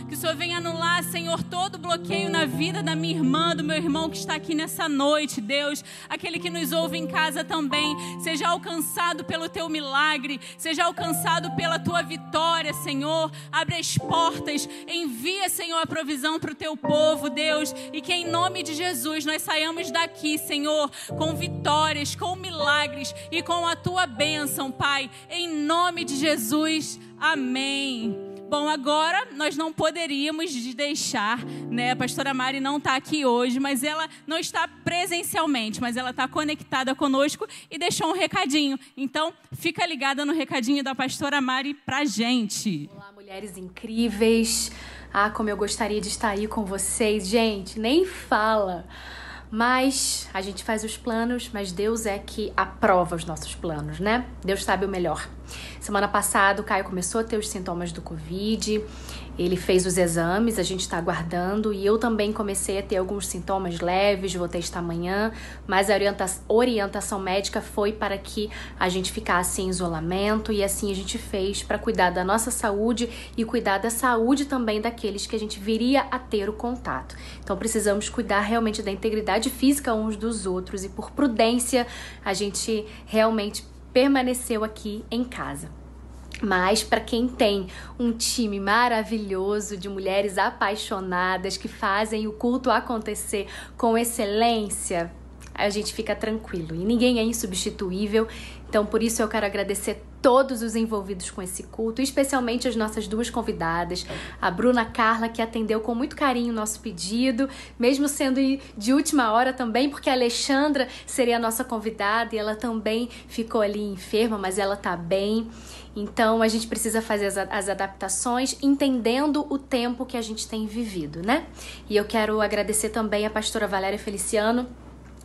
Que o Senhor venha anular, Senhor, todo bloqueio na vida da minha irmã, do meu irmão que está aqui nessa noite, Deus. Aquele que nos ouve em casa também. Seja alcançado pelo teu milagre. Seja alcançado pela tua vitória, Senhor. Abre as portas. Envia, Senhor, a provisão para o teu povo, Deus. E que em nome de Jesus nós saiamos daqui, Senhor, com vitórias, com milagres e com a tua bênção, Pai. Em nome de Jesus. Amém. Bom, agora nós não poderíamos deixar, né? A pastora Mari não está aqui hoje, mas ela não está presencialmente, mas ela está conectada conosco e deixou um recadinho. Então, fica ligada no recadinho da pastora Mari pra gente.
Olá, mulheres incríveis. Ah, como eu gostaria de estar aí com vocês. Gente, nem fala. Mas a gente faz os planos, mas Deus é que aprova os nossos planos, né? Deus sabe o melhor. Semana passada o Caio começou a ter os sintomas do Covid Ele fez os exames, a gente está aguardando e eu também comecei a ter alguns sintomas leves, vou testar amanhã, mas a orienta orientação médica foi para que a gente ficasse em isolamento e assim a gente fez para cuidar da nossa saúde e cuidar da saúde também daqueles que a gente viria a ter o contato. Então precisamos cuidar realmente da integridade física uns dos outros e por prudência a gente realmente permaneceu aqui em casa. Mas para quem tem um time maravilhoso de mulheres apaixonadas que fazem o culto acontecer com excelência, a gente fica tranquilo. E ninguém é insubstituível. Então, por isso eu quero agradecer todos os envolvidos com esse culto, especialmente as nossas duas convidadas, a Bruna Carla, que atendeu com muito carinho o nosso pedido, mesmo sendo de última hora também, porque a Alexandra seria a nossa convidada e ela também ficou ali enferma, mas ela tá bem. Então a gente precisa fazer as, as, adaptações entendendo o tempo que a gente tem vivido, né? E eu quero agradecer também a pastora Valéria Feliciano,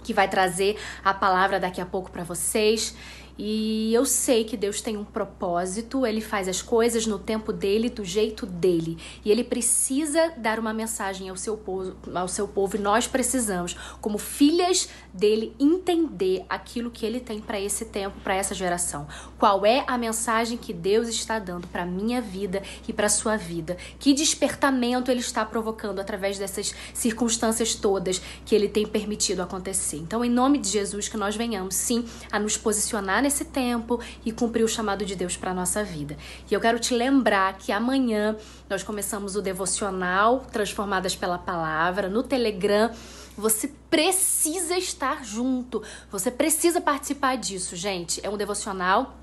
que vai trazer a palavra daqui a pouco para vocês. E eu sei que Deus tem um propósito, ele faz as coisas no tempo dele, do jeito dele. E ele precisa dar uma mensagem ao seu povo, ao seu povo e nós precisamos, como filhas dele, entender aquilo que ele tem para esse tempo, para essa geração. Qual é a mensagem que Deus está dando para minha vida e para sua vida? Que despertamento ele está provocando através dessas circunstâncias todas que ele tem permitido acontecer. Então, em nome de Jesus, que nós venhamos sim a nos posicionar nesse tempo e cumprir o chamado de Deus para nossa vida. E eu quero te lembrar que amanhã nós começamos o devocional Transformadas pela Palavra no Telegram. Você precisa estar junto. Você precisa participar disso, gente. É um devocional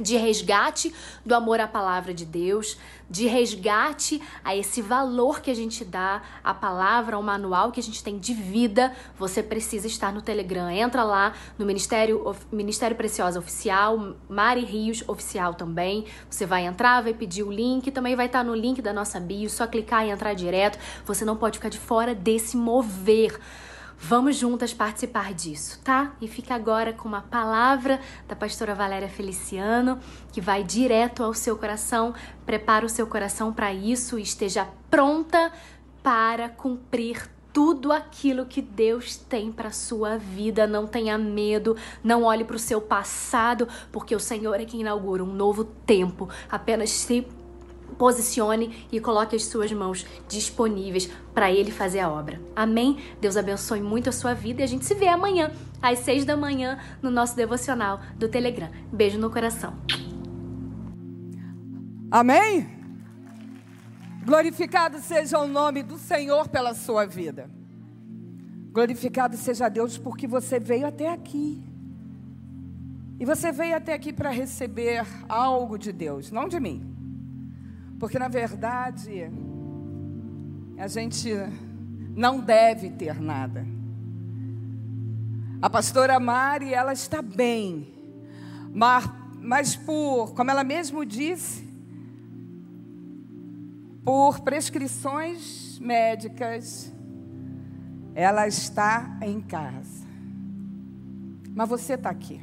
de resgate do amor à palavra de Deus, de resgate a esse valor que a gente dá à palavra, ao manual que a gente tem de vida, você precisa estar no Telegram. Entra lá no Ministério, Ministério Preciosa Oficial, Mari Rios Oficial também. Você vai entrar, vai pedir o link, também vai estar no link da nossa bio, só clicar e entrar direto. Você não pode ficar de fora desse mover. Vamos juntas participar disso, tá? E fica agora com uma palavra da pastora Valéria Feliciano, que vai direto ao seu coração. Prepara o seu coração para isso e esteja pronta para cumprir tudo aquilo que Deus tem para sua vida. Não tenha medo, não olhe para o seu passado, porque o Senhor é quem inaugura um novo tempo. Apenas se posicione e coloque as suas mãos disponíveis para Ele fazer a obra. Amém? Deus abençoe muito a sua vida e a gente se vê amanhã, às seis da manhã, no nosso devocional do Telegram. Beijo no coração.
Amém? Glorificado seja o nome do Senhor pela sua vida. Glorificado seja Deus porque você veio até aqui. E você veio até aqui para receber algo de Deus, não de mim. Porque na verdade, a gente não deve ter nada. A pastora Mari, ela está bem, mas, mas por, como ela mesmo disse, por prescrições médicas, ela está em casa. Mas você está aqui.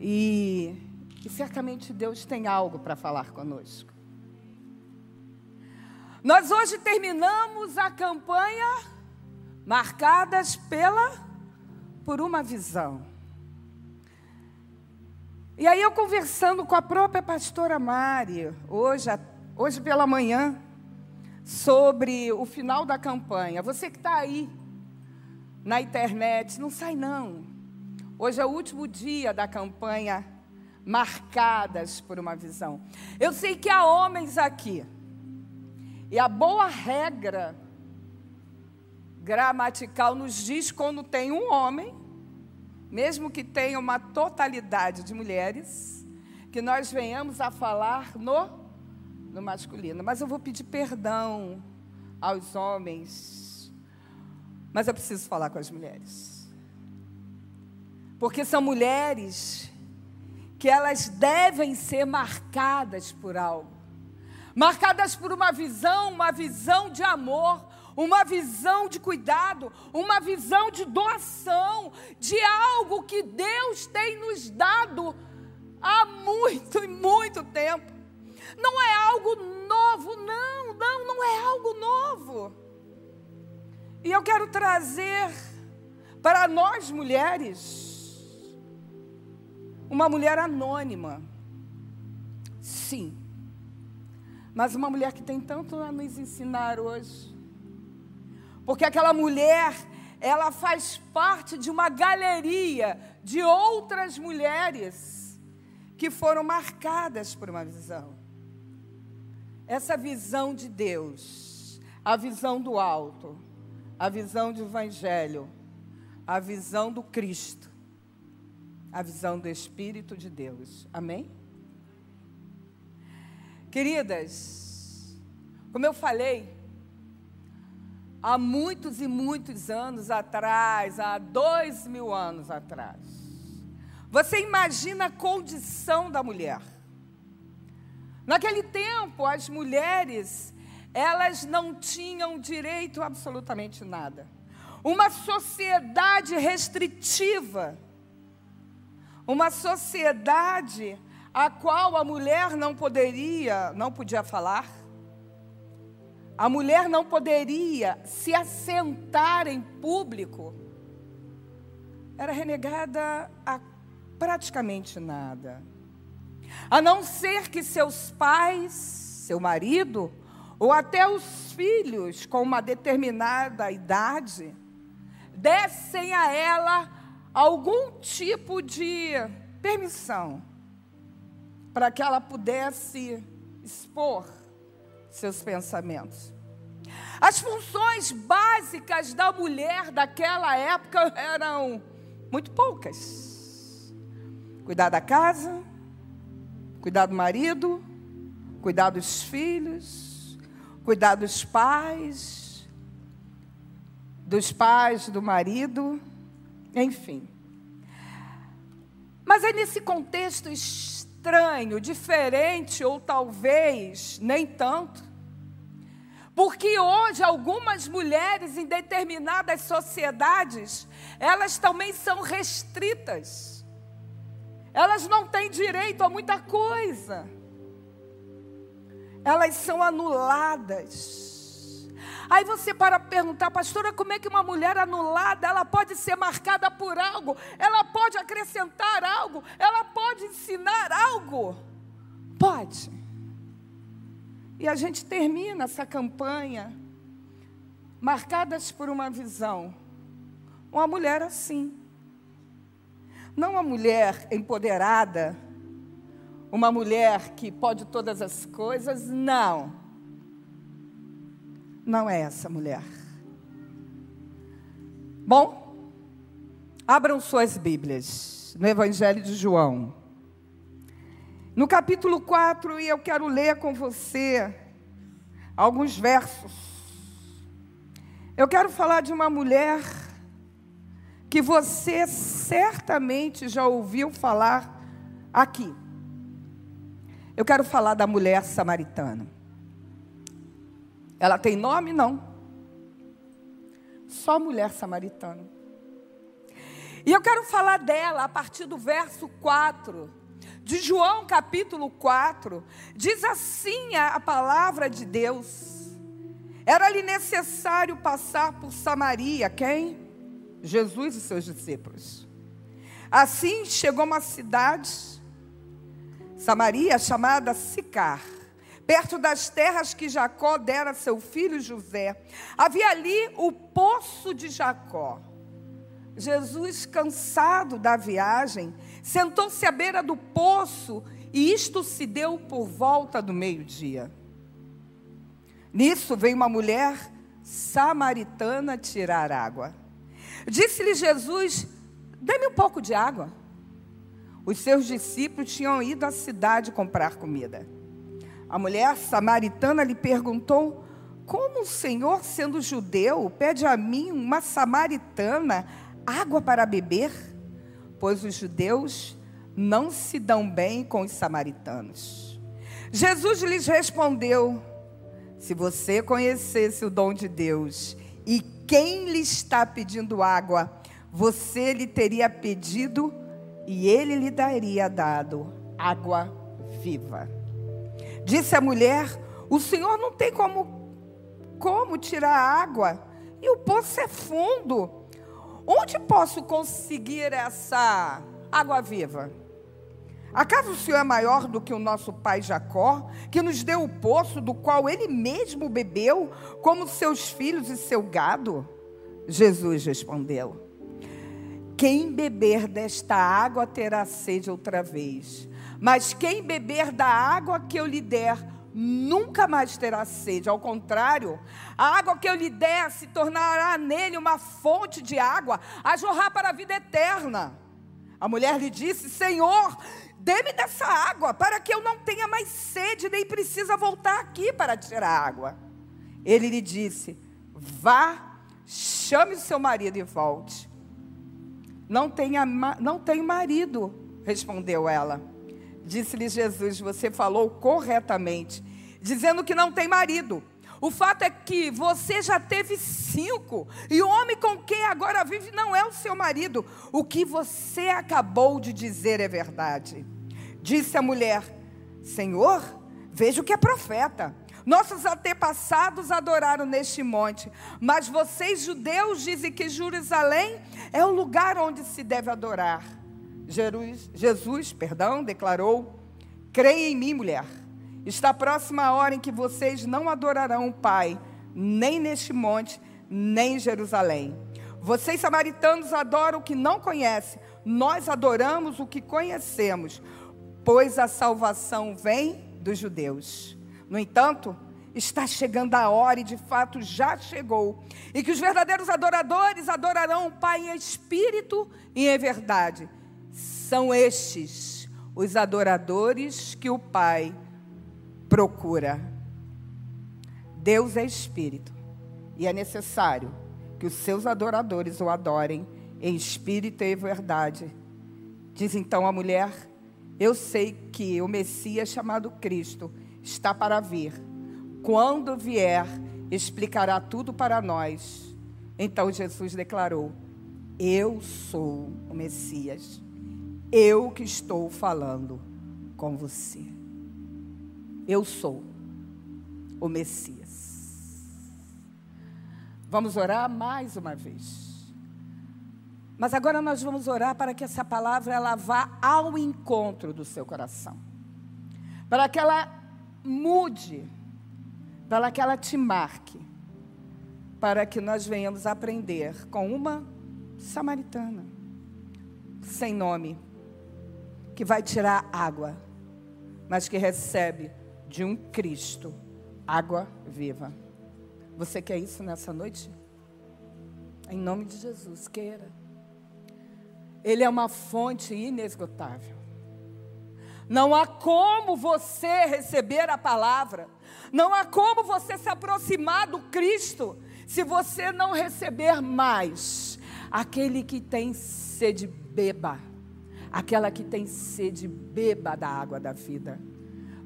E e certamente Deus tem algo para falar conosco. Nós hoje terminamos a campanha marcadas pela por uma visão. E aí eu conversando com a própria pastora Mari, hoje, hoje pela manhã, sobre o final da campanha. Você que está aí na internet, não sai não. Hoje é o último dia da campanha marcadas por uma visão. Eu sei que há homens aqui, e a boa regra gramatical nos diz quando tem um homem, mesmo que tenha uma totalidade de mulheres, que nós venhamos a falar no, no masculino. Mas eu vou pedir perdão aos homens, mas eu preciso falar com as mulheres. Porque são mulheres que elas devem ser marcadas por algo. Marcadas por uma visão, uma visão de amor, uma visão de cuidado, uma visão de doação, de algo que Deus tem nos dado há muito e muito tempo. Não é algo novo, não, não, não é algo novo. E eu quero trazer para nós mulheres uma mulher anônima. Sim. Mas uma mulher que tem tanto a nos ensinar hoje. Porque aquela mulher, ela faz parte de uma galeria de outras mulheres que foram marcadas por uma visão. Essa visão de Deus, a visão do alto, a visão do Evangelho, a visão do Cristo, a visão do Espírito de Deus. Amém? Queridas, como eu falei, há muitos e muitos anos atrás, há dois mil anos atrás, você imagina a condição da mulher. Naquele tempo, as mulheres, elas não tinham direito a absolutamente nada. Uma sociedade restritiva, uma sociedade a qual a mulher não poderia, não podia falar. A mulher não poderia se assentar em público. Era renegada a praticamente nada. A não ser que seus pais, seu marido, ou até os filhos com uma determinada idade, dessem a ela algum tipo de permissão para que ela pudesse expor seus pensamentos. As funções básicas da mulher daquela época eram muito poucas: cuidar da casa, cuidar do marido, cuidar dos filhos, cuidar dos pais, dos pais do marido, enfim. Mas é nesse contexto estranho, diferente ou talvez nem tanto. Porque hoje algumas mulheres em determinadas sociedades, elas também são restritas. Elas não têm direito a muita coisa. Elas são anuladas. Aí você para perguntar, pastora, como é que uma mulher anulada, ela pode ser marcada por algo? Ela pode acrescentar algo? Ela pode ensinar algo? Pode. E a gente termina essa campanha marcadas por uma visão. Uma mulher assim. Não uma mulher empoderada, uma mulher que pode todas as coisas, não não é essa mulher. Bom, abram suas Bíblias no Evangelho de João. No capítulo 4, e eu quero ler com você alguns versos. Eu quero falar de uma mulher que você certamente já ouviu falar aqui. Eu quero falar da mulher samaritana. Ela tem nome? Não. Só mulher samaritana. E eu quero falar dela a partir do verso 4 de João capítulo 4. Diz assim a, palavra de Deus: Era-lhe necessário passar por Samaria, quem? Jesus e seus discípulos. Assim chegou uma cidade, Samaria, chamada Sicar perto das terras que Jacó dera a seu filho José. Havia ali o poço de Jacó. Jesus, cansado da viagem, sentou-se à beira do poço e isto se deu por volta do meio-dia. Nisso veio uma mulher samaritana tirar água. Disse-lhe Jesus: Dê-me um pouco de água. Os seus discípulos tinham ido à cidade comprar comida. A mulher samaritana lhe perguntou: Como o Senhor, sendo judeu, pede a mim, uma samaritana, água para beber? Pois os judeus não se dão bem com os samaritanos. Jesus lhes respondeu: Se você conhecesse o dom de Deus e quem lhe está pedindo água, você lhe teria pedido e ele lhe daria dado água viva. Disse a mulher: O senhor não tem como, como tirar água, e o poço é fundo. Onde posso conseguir essa água viva? Acaso o Senhor é maior do que o nosso pai Jacó, que nos deu o poço do qual ele mesmo bebeu, como seus filhos e seu gado? Jesus respondeu: Quem beber desta água terá sede outra vez, mas quem beber da água que eu lhe der, nunca mais terá sede. Ao contrário, a água que eu lhe der se tornará nele uma fonte de água a jorrar para a vida eterna. A mulher lhe disse: Senhor, Dê-me dessa água, para que eu não tenha mais sede, nem precisa voltar aqui para tirar água. Ele lhe disse: Vá, chame o seu marido e volte. Não, tenha, não tenho marido, respondeu ela. Disse-lhe Jesus: Você falou corretamente, dizendo que não tem marido. O fato é que você já teve cinco, e o homem com quem agora vive não é o seu marido. O que você acabou de dizer é verdade. Disse a mulher: Senhor, vejo que é profeta. Nossos antepassados adoraram neste monte, mas vocês, judeus, dizem que Jerusalém é o lugar onde se deve adorar. Jesus, Jesus perdão, declarou: Creia em mim, mulher. Está próxima a hora em que vocês não adorarão o Pai, nem neste monte, nem em Jerusalém. Vocês, samaritanos, adoram o que não conhecem, nós adoramos o que conhecemos pois a salvação vem dos judeus. No entanto, está chegando a hora, e de fato já chegou, e que os verdadeiros adoradores adorarão o Pai em espírito e em verdade. São estes os adoradores que o Pai procura. Deus é espírito, e é necessário que os seus adoradores o adorem em espírito e verdade. Diz então a mulher: eu sei que o Messias chamado Cristo está para vir. Quando vier, explicará tudo para nós. Então Jesus declarou: Eu sou o Messias. Eu que estou falando com você. Eu sou o Messias. Vamos orar mais uma vez. Mas agora nós vamos orar para que essa palavra ela vá ao encontro do seu coração. Para que ela mude, para que ela te marque, para que nós venhamos aprender com uma samaritana sem nome, que vai tirar água, mas que recebe de um Cristo água viva. Você quer isso nessa noite? Em nome de Jesus, queira. Ele é uma fonte inesgotável. Não há como você receber a palavra, não há como você se aproximar do Cristo se você não receber mais. Aquele que tem sede, beba. Aquela que tem sede, beba da água da vida.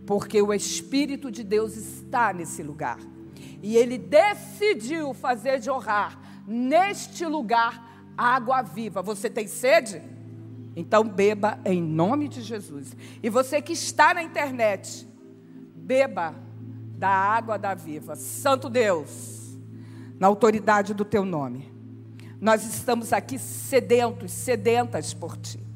Porque o Espírito de Deus está nesse lugar. E ele decidiu fazer jorrar neste lugar água viva. Você tem sede? Então beba em nome de Jesus. E você que está na internet, beba da água da viva. Santo Deus, na autoridade do teu nome. Nós estamos aqui sedentos, sedentas por ti.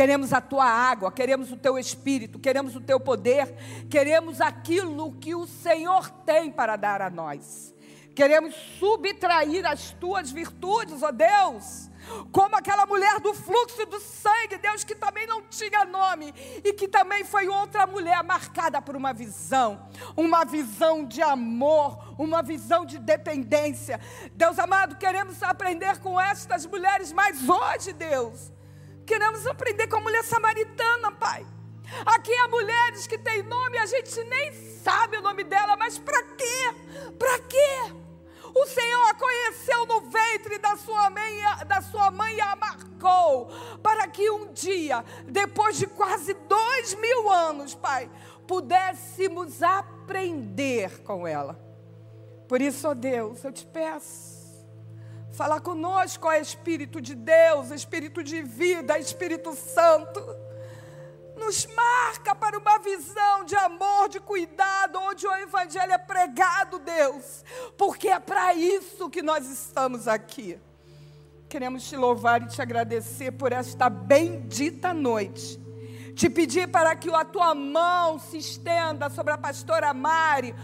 Queremos a tua água, queremos o teu espírito, queremos o teu poder, queremos aquilo que o Senhor tem para dar a nós. Queremos subtrair as tuas virtudes, ó oh Deus. Como aquela mulher do fluxo do sangue, Deus, que também não tinha nome e que também foi outra mulher marcada por uma visão, uma visão de amor, uma visão de dependência. Deus amado, queremos aprender com estas mulheres, mas hoje, Deus, queremos aprender com a mulher samaritana, Pai. Aqui há mulheres que têm nome, a gente nem sabe o nome dela, mas para quê? Para quê? O Senhor a conheceu no ventre da sua mãe, da sua mãe e a marcou, para que um dia, depois de quase dois mil anos, Pai, pudéssemos aprender com ela. Por isso, ó Deus, eu te peço, fala conosco, ó Espírito de Deus, Espírito de vida, Espírito Santo nos marca para uma visão de amor, de cuidado, onde o Evangelho é pregado, Deus, porque é para isso que nós estamos aqui. Queremos te louvar e te agradecer por esta bendita noite. Te pedir para que a tua mão se estenda sobre a pastora Mari,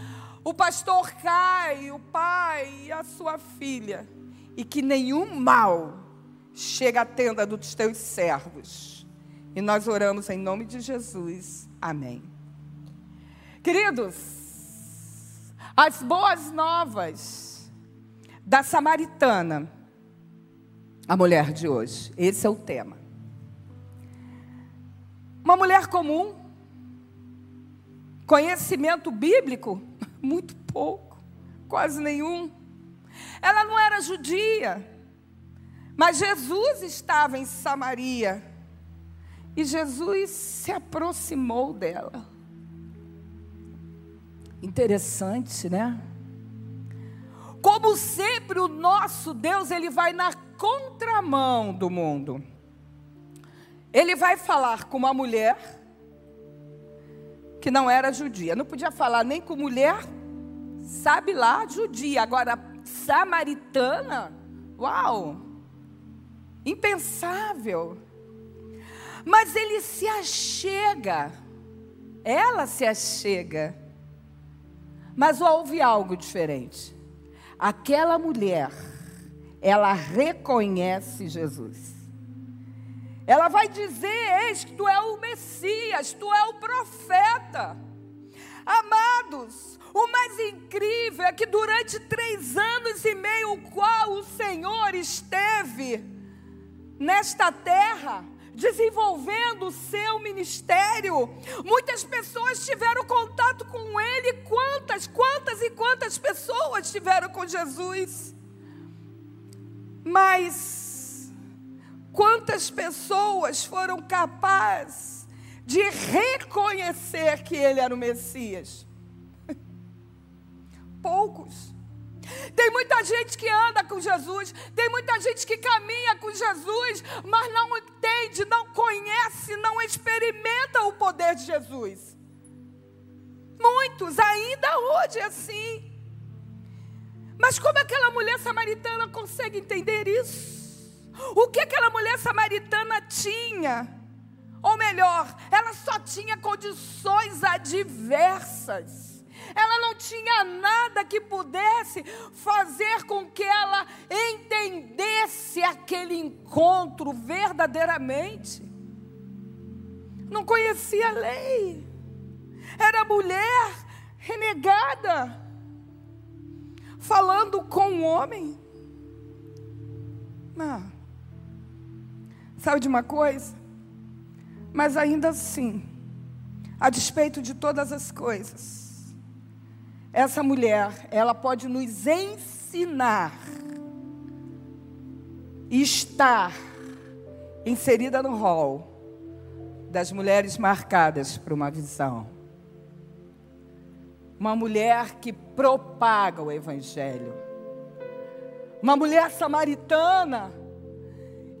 o pastor Caio, o pai e a sua filha, e que nenhum mal chegue à tenda dos teus servos. E nós oramos em nome de Jesus. Amém. Queridos, as boas novas da Samaritana, a mulher de hoje, esse é o tema. Uma mulher comum, conhecimento bíblico, muito pouco, quase nenhum. Ela não era judia, mas Jesus estava em Samaria. E Jesus se aproximou dela. Interessante, né? Como sempre, o nosso Deus, ele vai na contramão do mundo. Ele vai falar com uma mulher que não era judia. Não podia falar nem com mulher, sabe lá, judia. Agora, samaritana, uau, impensável. Mas ele se achega, ela se achega. Mas houve algo diferente. Aquela mulher, ela reconhece Jesus. Ela vai dizer: Eis que tu é o Messias, tu é o profeta. Amados, o mais incrível é que durante três anos e meio, o qual o Senhor esteve nesta terra, desenvolvendo o seu ministério, muitas pessoas tiveram contato com ele. Quantas, quantas e quantas pessoas tiveram com Jesus? Mas Quantas pessoas foram capazes de reconhecer que ele era o Messias? Poucos. Tem muita gente que anda com Jesus, tem muita gente que caminha com Jesus, mas não entende, não conhece, não experimenta o poder de Jesus. Muitos, ainda hoje é assim. Mas como aquela mulher samaritana consegue entender isso? O que aquela mulher samaritana tinha? Ou melhor, ela só tinha condições adversas. Ela não tinha nada que pudesse fazer com que ela entendesse aquele encontro verdadeiramente. Não conhecia a lei. Era mulher renegada, falando com um homem. Não. Sabe de uma coisa? Mas ainda assim, a despeito de todas as coisas, essa mulher, ela pode nos ensinar estar inserida no rol das mulheres marcadas por uma visão. Uma mulher que propaga o evangelho. Uma mulher samaritana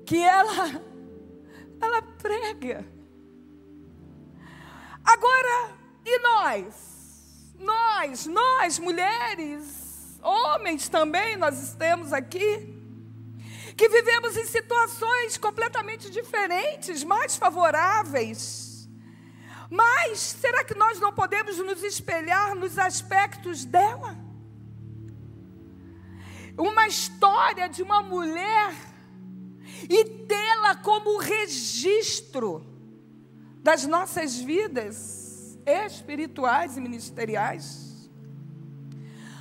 que ela ela prega. Agora, e nós? Nós, nós, mulheres, homens também, nós estamos aqui, que vivemos em situações completamente diferentes, mais favoráveis. Mas será que nós não podemos nos espelhar nos aspectos dela? Uma história de uma mulher e tê-la como registro das nossas vidas espirituais e ministeriais.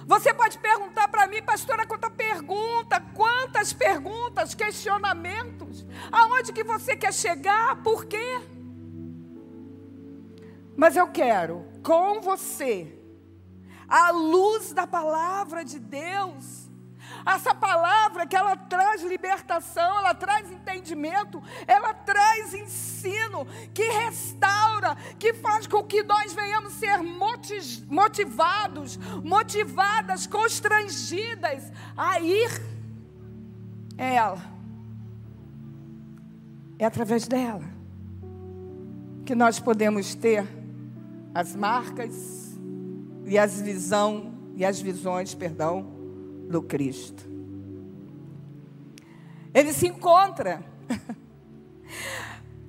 Você pode perguntar para mim, pastora, quanta pergunta, quantas perguntas, questionamentos, aonde que você quer chegar, por quê? Mas eu quero, com você, à luz da palavra de Deus, essa palavra que ela traz libertação, ela traz entendimento, ela traz ensino que restaura, que faz com que nós venhamos ser motivados, motivadas, constrangidas a ir. É ela. É através dela que nós podemos ter as marcas e as visão e as visões, perdão, do Cristo. Ele se encontra.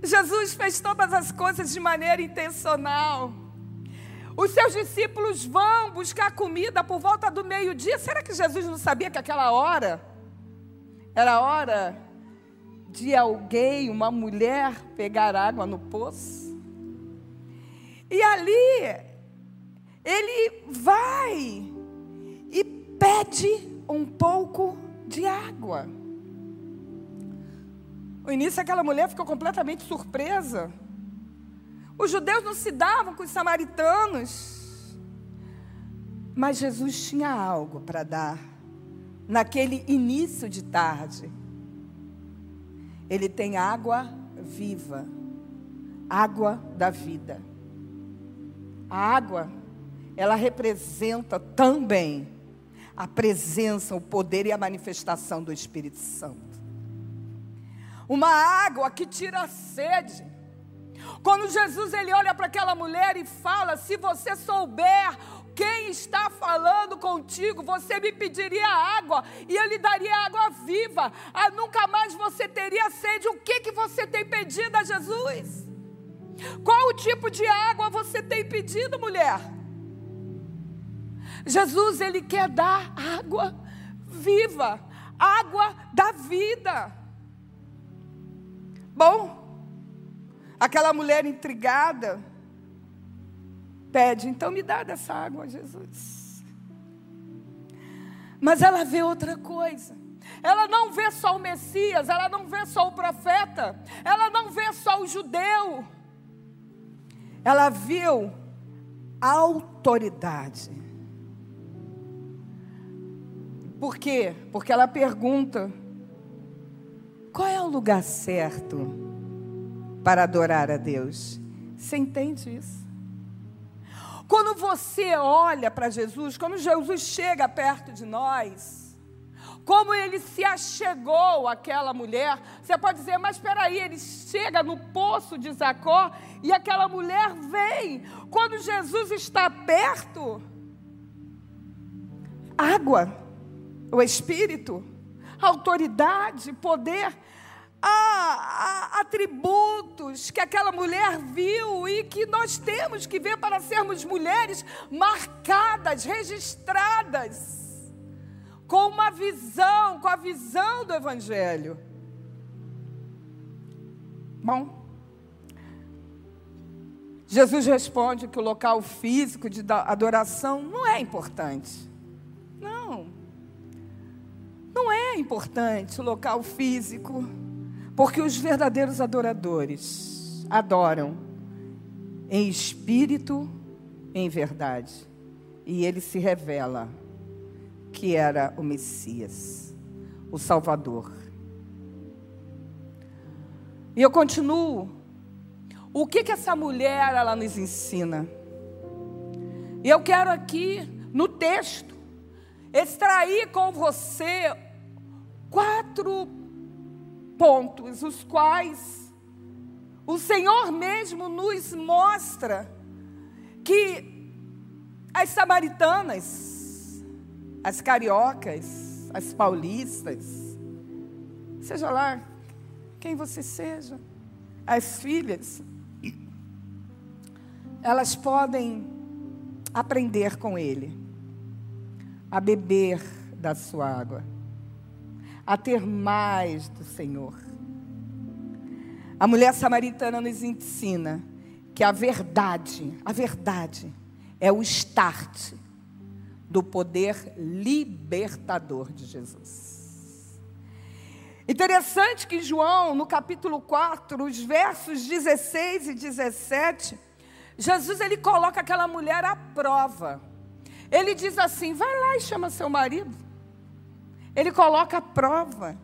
Jesus fez todas as coisas de maneira intencional. Os seus discípulos vão buscar comida por volta do meio-dia. Será que Jesus não sabia que aquela hora era hora de alguém, uma mulher, pegar água no poço? E ali, ele vai pede um pouco de água. No início, aquela mulher ficou completamente surpresa. Os judeus não se davam com os samaritanos. Mas Jesus tinha algo para dar naquele início de tarde. Ele tem água viva, água da vida. A água, ela representa também a presença, o poder e a manifestação do Espírito Santo. Uma água que tira a sede. Quando Jesus ele olha para aquela mulher e fala: "Se você souber quem está falando contigo, você me pediria água e eu lhe daria água viva. Ah, nunca mais você teria sede. O que que você tem pedido a Jesus? Qual o tipo de água você tem pedido, mulher? Jesus, ele quer dar água viva, água da vida. Bom, aquela mulher intrigada pede, então me dá dessa água, Jesus. Mas ela vê outra coisa. Ela não vê só o Messias, ela não vê só o profeta, ela não vê só o judeu. Ela viu a autoridade. Por quê? Porque ela pergunta: qual é o lugar certo para adorar a Deus? Você entende isso? Quando você olha para Jesus, quando Jesus chega perto de nós, como ele se achegou àquela mulher, você pode dizer, mas espera aí, ele chega no poço de Zacó e aquela mulher vem. Quando Jesus está perto, água, o Espírito, autoridade, poder, há, há atributos que aquela mulher viu e que nós temos que ver para sermos mulheres marcadas, registradas, com uma visão, com a visão do Evangelho. Bom, Jesus responde que o local físico de adoração não é importante. Não. É importante o local físico. Porque os verdadeiros adoradores adoram em espírito, em verdade. E ele se revela que era o Messias, o Salvador. E eu continuo. O que que essa mulher ela nos ensina? E eu quero aqui no texto extrair com você quatro pontos, os quais o Senhor mesmo nos mostra que as samaritanas, as cariocas, as paulistas, seja lá quem você seja, as filhas, elas podem aprender com Ele, a beber da sua água a ter mais do Senhor. A mulher samaritana nos ensina que a verdade, a verdade é o start do poder libertador de Jesus. Interessante que João, no capítulo 4, os versos 16 e 17, Jesus ele coloca aquela mulher à prova. Ele diz assim: vai lá e chama seu marido. Ele coloca a prova.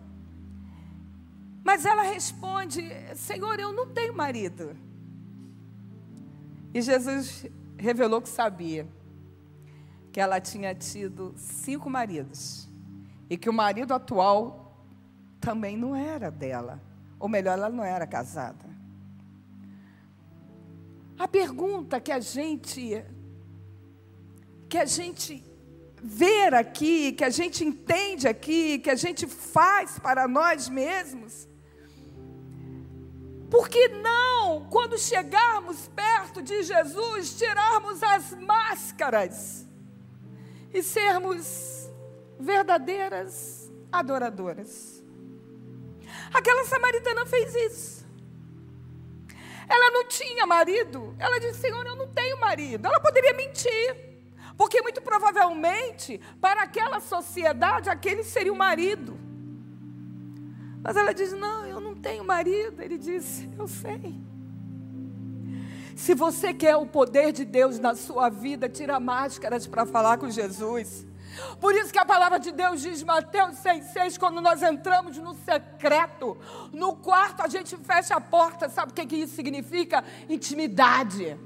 Mas ela responde: Senhor, eu não tenho marido. E Jesus revelou que sabia que ela tinha tido cinco maridos e que o marido atual também não era dela, ou melhor, ela não era casada. A pergunta que a gente que a gente vê aqui, que a gente entende aqui, que a gente faz para nós mesmos, por que não, quando chegarmos perto de Jesus, tirarmos as máscaras e sermos verdadeiras adoradoras? Aquela samaritana fez isso. Ela não tinha marido. Ela disse: Senhor, eu não tenho marido. Ela poderia mentir. Porque muito provavelmente, para aquela sociedade, aquele seria o marido. Mas ela diz: Não, eu não tenho marido. Ele disse: Eu sei. Se você quer o poder de Deus na sua vida, tira máscaras para falar com Jesus. Por isso que a palavra de Deus diz, Mateus 6,6, quando nós entramos no secreto, no quarto a gente fecha a porta, sabe o que, que isso significa? Intimidade.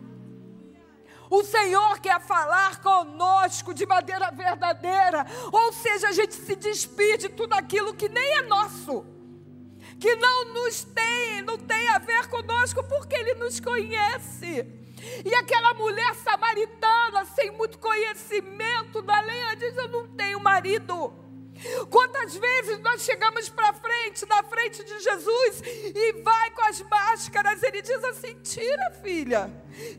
O Senhor quer falar conosco de maneira verdadeira, ou seja, a gente se despide de tudo aquilo que nem é nosso que não nos tem, não tem a ver conosco, porque Ele nos conhece. E aquela mulher samaritana, sem muito conhecimento da lei, ela diz: Eu não tenho marido. Quantas vezes nós chegamos para frente, na frente de Jesus, e vai com as máscaras, ele diz assim: Tira, filha,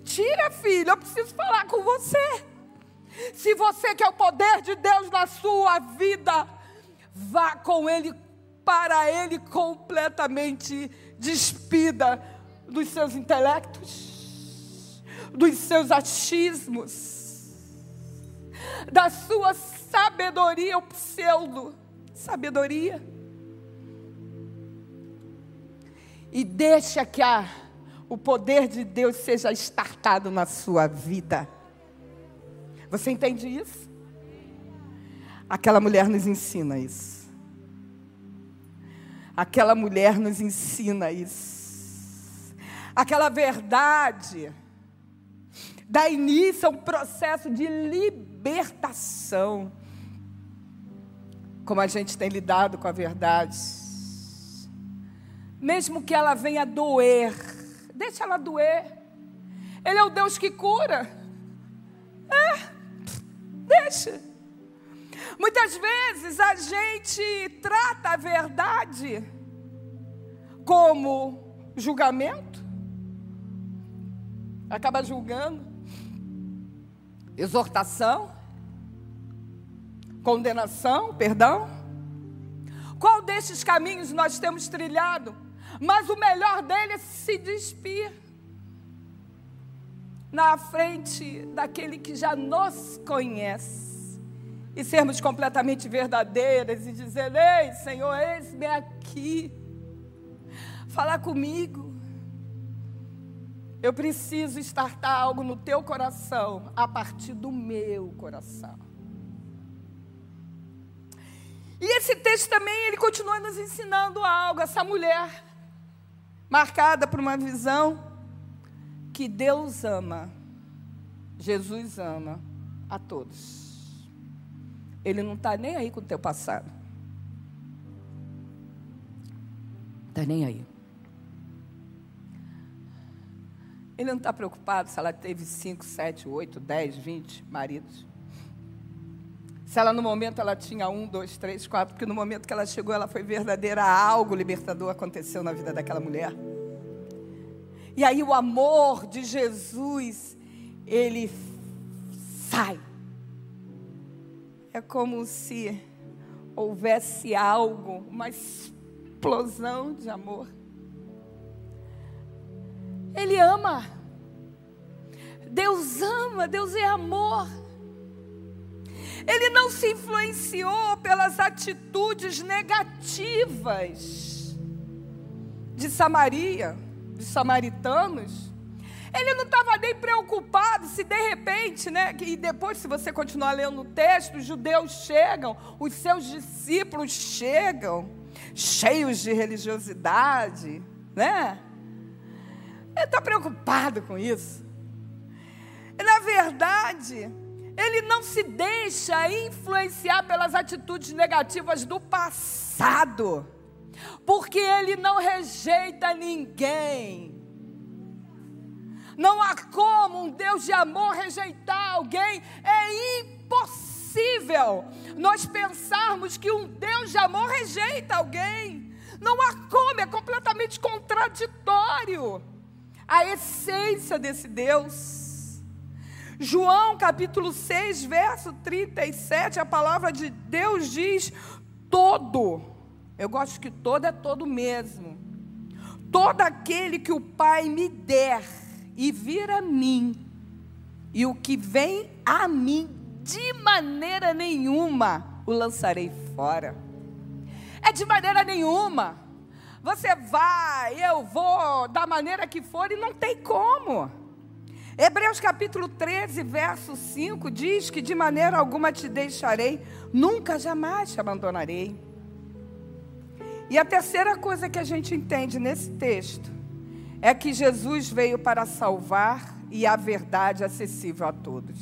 tira, filha, eu preciso falar com você. Se você quer o poder de Deus na sua vida, vá com Ele para ele completamente despida dos seus intelectos, dos seus achismos, da sua sabedoria ou pseudo sabedoria. E deixa que a, o poder de Deus seja estartado na sua vida. Você entende isso? Aquela mulher nos ensina isso. Aquela mulher nos ensina isso. Aquela verdade dá início a um processo de libertação. Como a gente tem lidado com a verdade. Mesmo que ela venha doer, deixa ela doer. Ele é o Deus que cura. É, deixa. Muitas vezes a gente trata a verdade como julgamento, acaba julgando, exortação, condenação, perdão. Qual destes caminhos nós temos trilhado? Mas o melhor dele é se despir na frente daquele que já nos conhece e sermos completamente verdadeiras e dizer: Ei, Senhor, eis-me aqui, falar comigo. Eu preciso estartar algo no teu coração a partir do meu coração. E esse texto também, ele continua nos ensinando algo. Essa mulher, marcada por uma visão que Deus ama, Jesus ama a todos. Ele não está nem aí com o teu passado. Está nem aí. Ele não está preocupado se ela teve 5, 7, 8, 10, 20 maridos. Se ela no momento ela tinha um, dois, três, quatro, porque no momento que ela chegou ela foi verdadeira, algo libertador aconteceu na vida daquela mulher. E aí o amor de Jesus, ele sai é como se houvesse algo, uma explosão de amor. Ele ama. Deus ama, Deus é amor. Ele não se influenciou pelas atitudes negativas de Samaria, de samaritanos. Ele não estava nem preocupado se de repente, né? E depois, se você continuar lendo o texto, os judeus chegam, os seus discípulos chegam, cheios de religiosidade, né? Ele está preocupado com isso. Na verdade, ele não se deixa influenciar pelas atitudes negativas do passado, porque ele não rejeita ninguém Não há como um Deus de amor rejeitar alguém. É impossível nós pensarmos que um Deus de amor rejeita alguém. Não há como, é completamente contraditório a essência desse Deus. João capítulo 6, verso 37, a palavra de Deus diz: todo, eu gosto que todo é todo mesmo, todo aquele que o Pai me der e vir a mim, e o que vem a mim, de maneira nenhuma o lançarei fora. É de maneira nenhuma. Você vai, eu vou, da maneira que for, e não tem como. Hebreus capítulo 13, verso 5 diz que de maneira alguma te deixarei, nunca jamais te abandonarei. E a terceira coisa que a gente entende nesse texto é que Jesus veio para salvar e a verdade acessível a todos.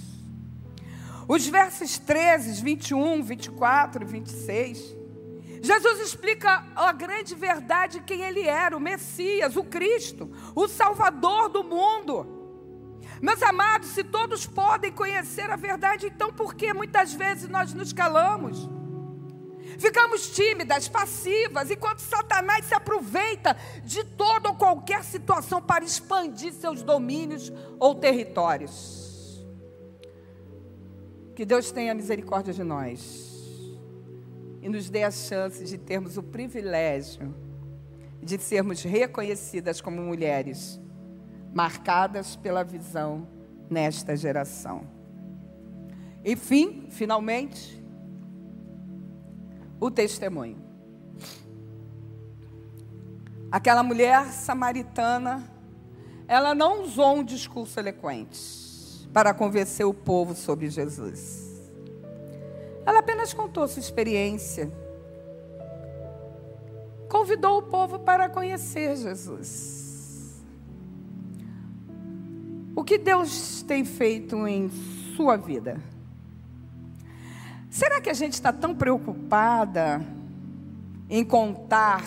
Os versos 13, 21, 24 e 26 Jesus explica a grande verdade quem ele era, o Messias, o Cristo, o Salvador do mundo. Meus amados, se todos podem conhecer a verdade, então por que muitas vezes nós nos calamos? Ficamos tímidas, passivas, enquanto Satanás se aproveita de toda ou qualquer situação para expandir seus domínios ou territórios. Que Deus tenha misericórdia de nós e nos dê a chance de termos o privilégio de sermos reconhecidas como mulheres marcadas pela visão nesta geração. Enfim, finalmente, o testemunho. Aquela mulher samaritana, ela não usou um discurso eloquente para convencer o povo sobre Jesus. Ela apenas contou sua experiência. Convidou o povo para conhecer Jesus. O que Deus tem feito em sua vida? Será que a gente está tão preocupada em contar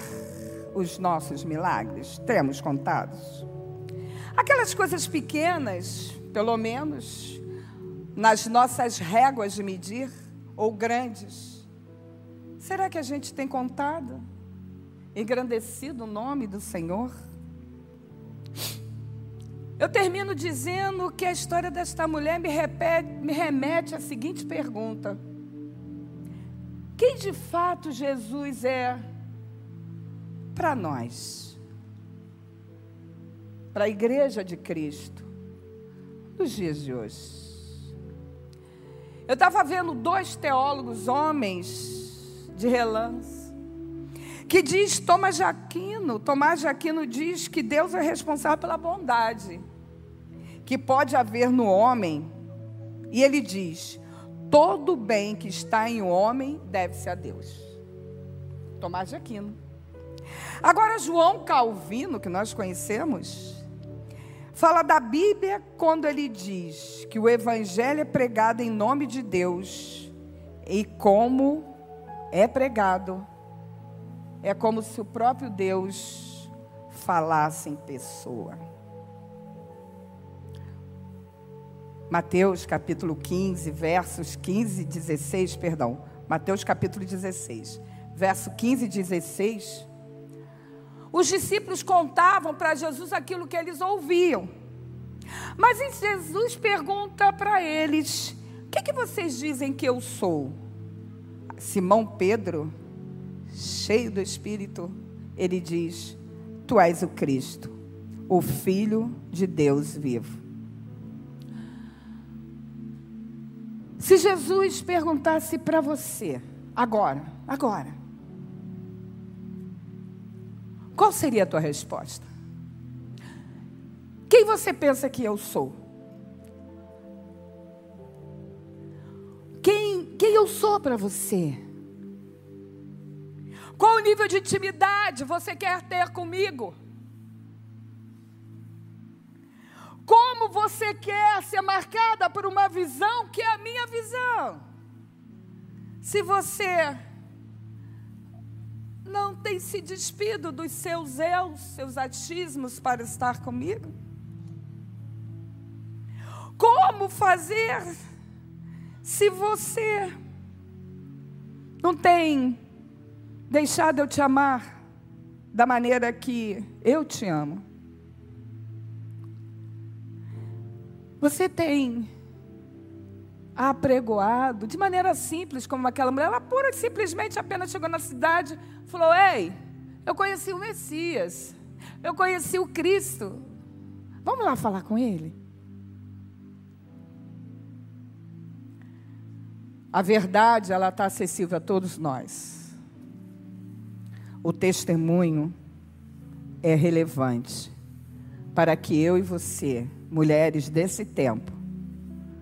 os nossos milagres? Temos contados? Aquelas coisas pequenas, pelo menos, nas nossas réguas de medir ou grandes. Será que a gente tem contado? Engrandecido o nome do Senhor? Eu termino dizendo que a história desta mulher me, repete, me remete à seguinte pergunta: Quem de fato Jesus é para nós? Para a igreja de Cristo, nos dias de hoje. Eu estava vendo dois teólogos, homens de relance, que diz de Aquino, Tomás Aquino diz que Deus é responsável pela bondade que pode haver no homem. E ele diz: todo bem que está em homem deve-se a Deus. Tomás Aquino. Agora, João Calvino, que nós conhecemos, fala da Bíblia quando ele diz que o Evangelho é pregado em nome de Deus e como é pregado, é como se o próprio Deus falasse em pessoa. Mateus capítulo 15, versos 15 e 16, perdão. Mateus capítulo 16, verso 15 e 16 os discípulos contavam para Jesus aquilo que eles ouviam. Mas Jesus pergunta para eles: O que, que vocês dizem que eu sou? Simão Pedro, cheio do Espírito, ele diz: Tu és o Cristo, o Filho de Deus vivo. Se Jesus perguntasse para você, agora, agora, qual seria a tua resposta? Quem você pensa que eu sou? Quem, quem eu sou para você? Qual o nível de intimidade você quer ter comigo? Como você quer ser marcada por uma visão que é a minha visão? Se você não tem se despido dos seus eus, seus achismos para estar comigo? como fazer se você não tem deixado eu te amar da maneira que eu te amo? Você tem apregoado de maneira simples, como aquela mulher, ela pura simplesmente apenas chegou na cidade, falou: Ei, eu conheci o Messias, eu conheci o Cristo, vamos lá falar com ele. A verdade, ela está acessível a todos nós. O testemunho é relevante para que eu e você, mulheres desse tempo,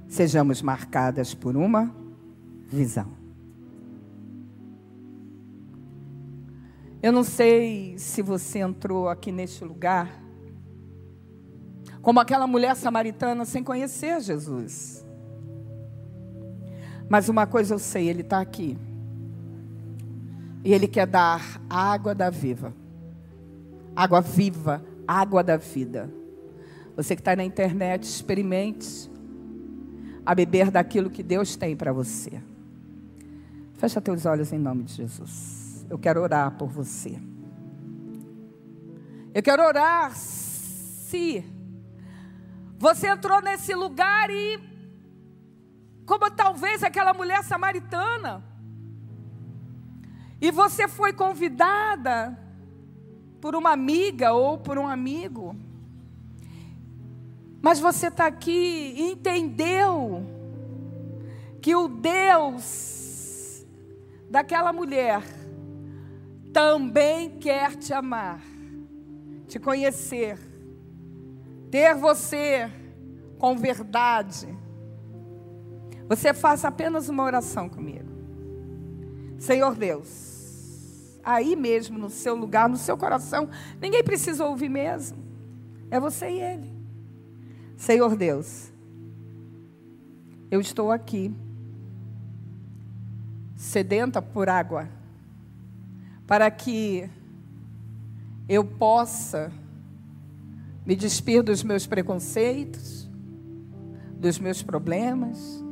sejamos marcadas por uma visão. Eu não sei se você entrou aqui neste lugar como aquela mulher samaritana sem conhecer Jesus. Mas uma coisa eu sei, Ele está aqui. E Ele quer dar água da viva. Água viva, água da vida. Você que está na internet, experimente a beber daquilo que Deus tem para você. Fecha teus olhos em nome de Jesus. Eu quero orar por você. Eu quero orar se você entrou nesse lugar e, como talvez aquela mulher samaritana, e você foi convidada por uma amiga ou por um amigo mas você está aqui e entendeu que o Deus daquela mulher também quer te amar, te conhecer, ter você com verdade. Você faça apenas uma oração comigo. Senhor Deus, aí mesmo no seu lugar, no seu coração, ninguém precisa ouvir mesmo. É você e ele. Senhor Deus, eu estou aqui, sedenta por água, para que eu possa me despir dos meus preconceitos, dos meus problemas,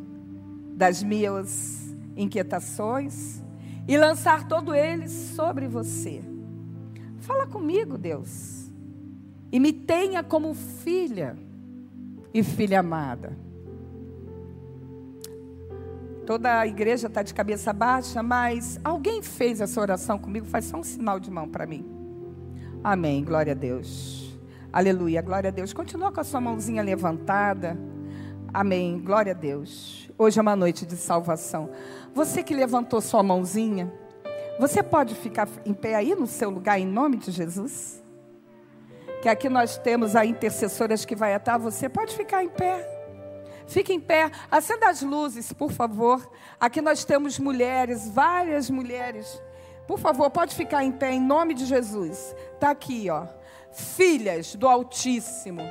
das minhas inquietações e lançar todo eles sobre você. Fala comigo, Deus, e me tenha como filha e filha amada. Toda a igreja está de cabeça baixa, mas alguém fez essa oração comigo? Faz só um sinal de mão para mim. Amém. Glória a Deus. Aleluia. Glória a Deus. Continua com a sua mãozinha levantada. Amém. Glória a Deus. Hoje é uma noite de salvação. Você que levantou sua mãozinha, você pode ficar em pé aí no seu lugar em nome de Jesus? que aqui nós temos a intercessoras que vai atar você. Pode ficar em pé. Fique em pé. Acenda as luzes, por favor. Aqui nós temos mulheres, várias mulheres. Por favor, pode ficar em pé em nome de Jesus. Está aqui, ó. Filhas do Altíssimo.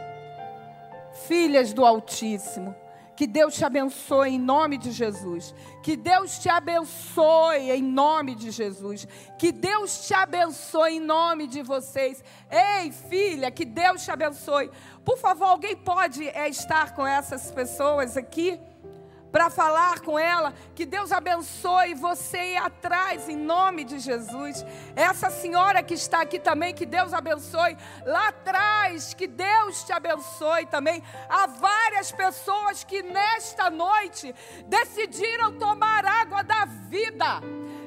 Filhas do Altíssimo. Que Deus te abençoe em nome de Jesus. Que Deus te abençoe em nome de Jesus. Que Deus te abençoe em nome de vocês. Ei, filha, que Deus te abençoe. Por favor, alguém pode é, estar com essas pessoas aqui? Para falar com ela. Que Deus abençoe você ir atrás, em nome de Jesus. Essa senhora que está aqui também, que Deus abençoe. Lá atrás, que Deus te abençoe também. Há várias pessoas que nesta noite decidiram tomar água da vida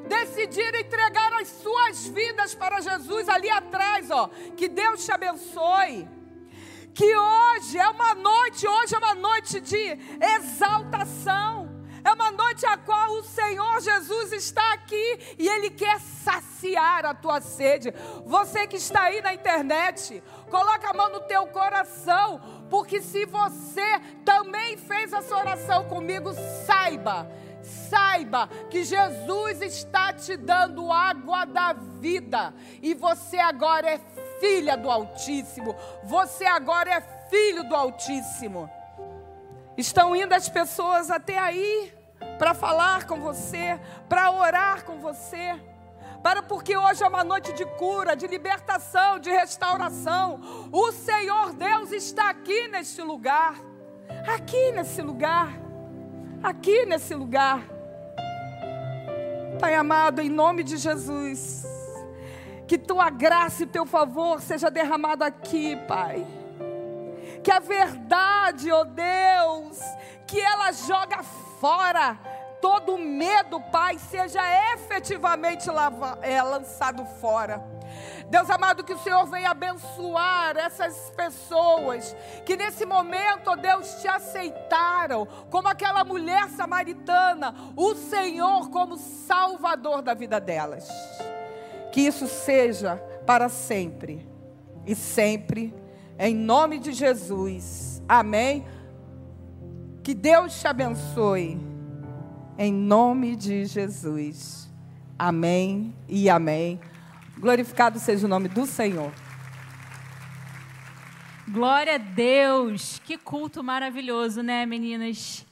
decidiram entregar as suas vidas para Jesus ali atrás, ó. Que Deus te abençoe que hoje é uma noite, hoje é uma noite de exaltação. É uma noite a qual o Senhor Jesus está aqui e Ele quer saciar a tua sede. Você que está aí na internet, coloca a mão no teu coração, porque se você também fez essa oração comigo, saiba, saiba que Jesus está te dando água da vida e você agora é filha do Altíssimo. Você agora é filho do Altíssimo. Estão indo as pessoas até aí para falar com você, para orar com você. Para porque hoje é uma noite de cura, de libertação, de restauração. O Senhor Deus está aqui neste lugar. aqui nesse lugar, aqui nesse lugar. Pai amado, em nome de Jesus, que tua graça e teu favor seja derramado aqui, Pai. Que a verdade, ó oh Deus, que ela joga fora todo medo, Pai, seja efetivamente lava, é, lançado fora. Deus amado, que o Senhor venha abençoar essas pessoas que nesse momento, ó Deus, te aceitaram, como aquela mulher samaritana, o Senhor como Salvador da vida delas. Que isso seja para sempre e sempre, em nome de Jesus. Amém. Que Deus te abençoe, em nome de Jesus. Amém e amém. Glorificado seja o nome do Senhor.
Glória a Deus. Que culto maravilhoso, né, meninas?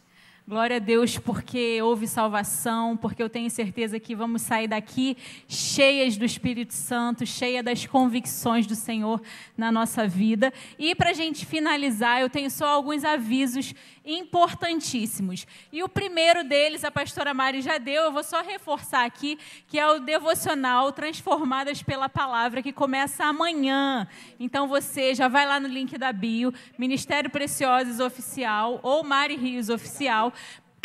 Glória a Deus porque houve salvação, porque eu tenho certeza que vamos sair daqui cheias do Espírito Santo, cheia das convicções do Senhor na nossa vida. E para a gente finalizar, eu tenho só alguns avisos importantíssimos. E o primeiro deles, a pastora Mari já deu, eu vou só reforçar aqui, que é o devocional Transformadas pela Palavra, que começa amanhã. Então você já vai lá no link da bio, Ministério Preciosos Oficial ou Mari Rios Oficial,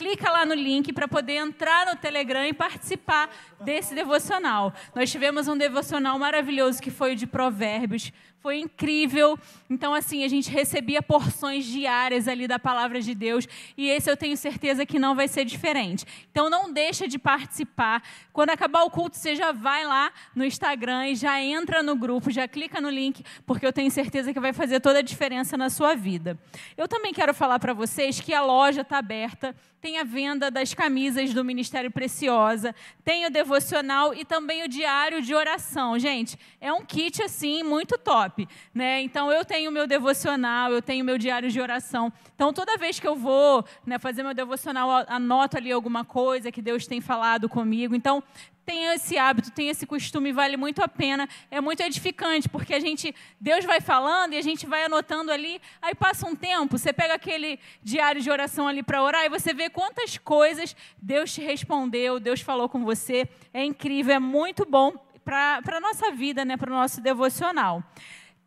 clica lá no link para poder entrar no Telegram e participar desse devocional. Nós tivemos um devocional maravilhoso que foi o de Provérbios. Foi incrível. Então, assim, a gente recebia porções diárias ali da palavra de Deus. E esse eu tenho certeza que não vai ser diferente. Então, não deixa de participar. Quando acabar o culto, você já vai lá no Instagram e já entra no grupo, já clica no link, porque eu tenho certeza que vai fazer toda a diferença na sua vida. Eu também quero falar para vocês que a loja está aberta. Tem a venda das camisas do Ministério Preciosa, tem o devocional e também o diário de oração. Gente, é um kit assim muito top, né? Então eu tenho meu devocional, eu tenho meu diário de oração. Então toda vez que eu vou, né, fazer meu devocional, anoto ali alguma coisa que Deus tem falado comigo. Então tem esse hábito, tem esse costume, vale muito a pena, é muito edificante, porque a gente, Deus vai falando e a gente vai anotando ali, aí passa um tempo, você pega aquele diário de oração ali para orar e você vê quantas coisas Deus te respondeu, Deus falou com você, é incrível, é muito bom para a nossa vida, né, para o nosso devocional.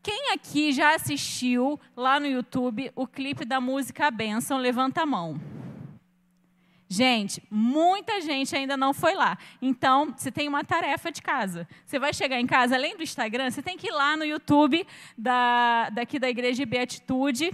Quem aqui já assistiu lá no YouTube o clipe da música Benção? Levanta a mão. Gente, muita gente ainda não foi lá. Então, você tem uma tarefa de casa. Você vai chegar em casa, além do Instagram, você tem que ir lá no YouTube da, daqui da Igreja Beatitude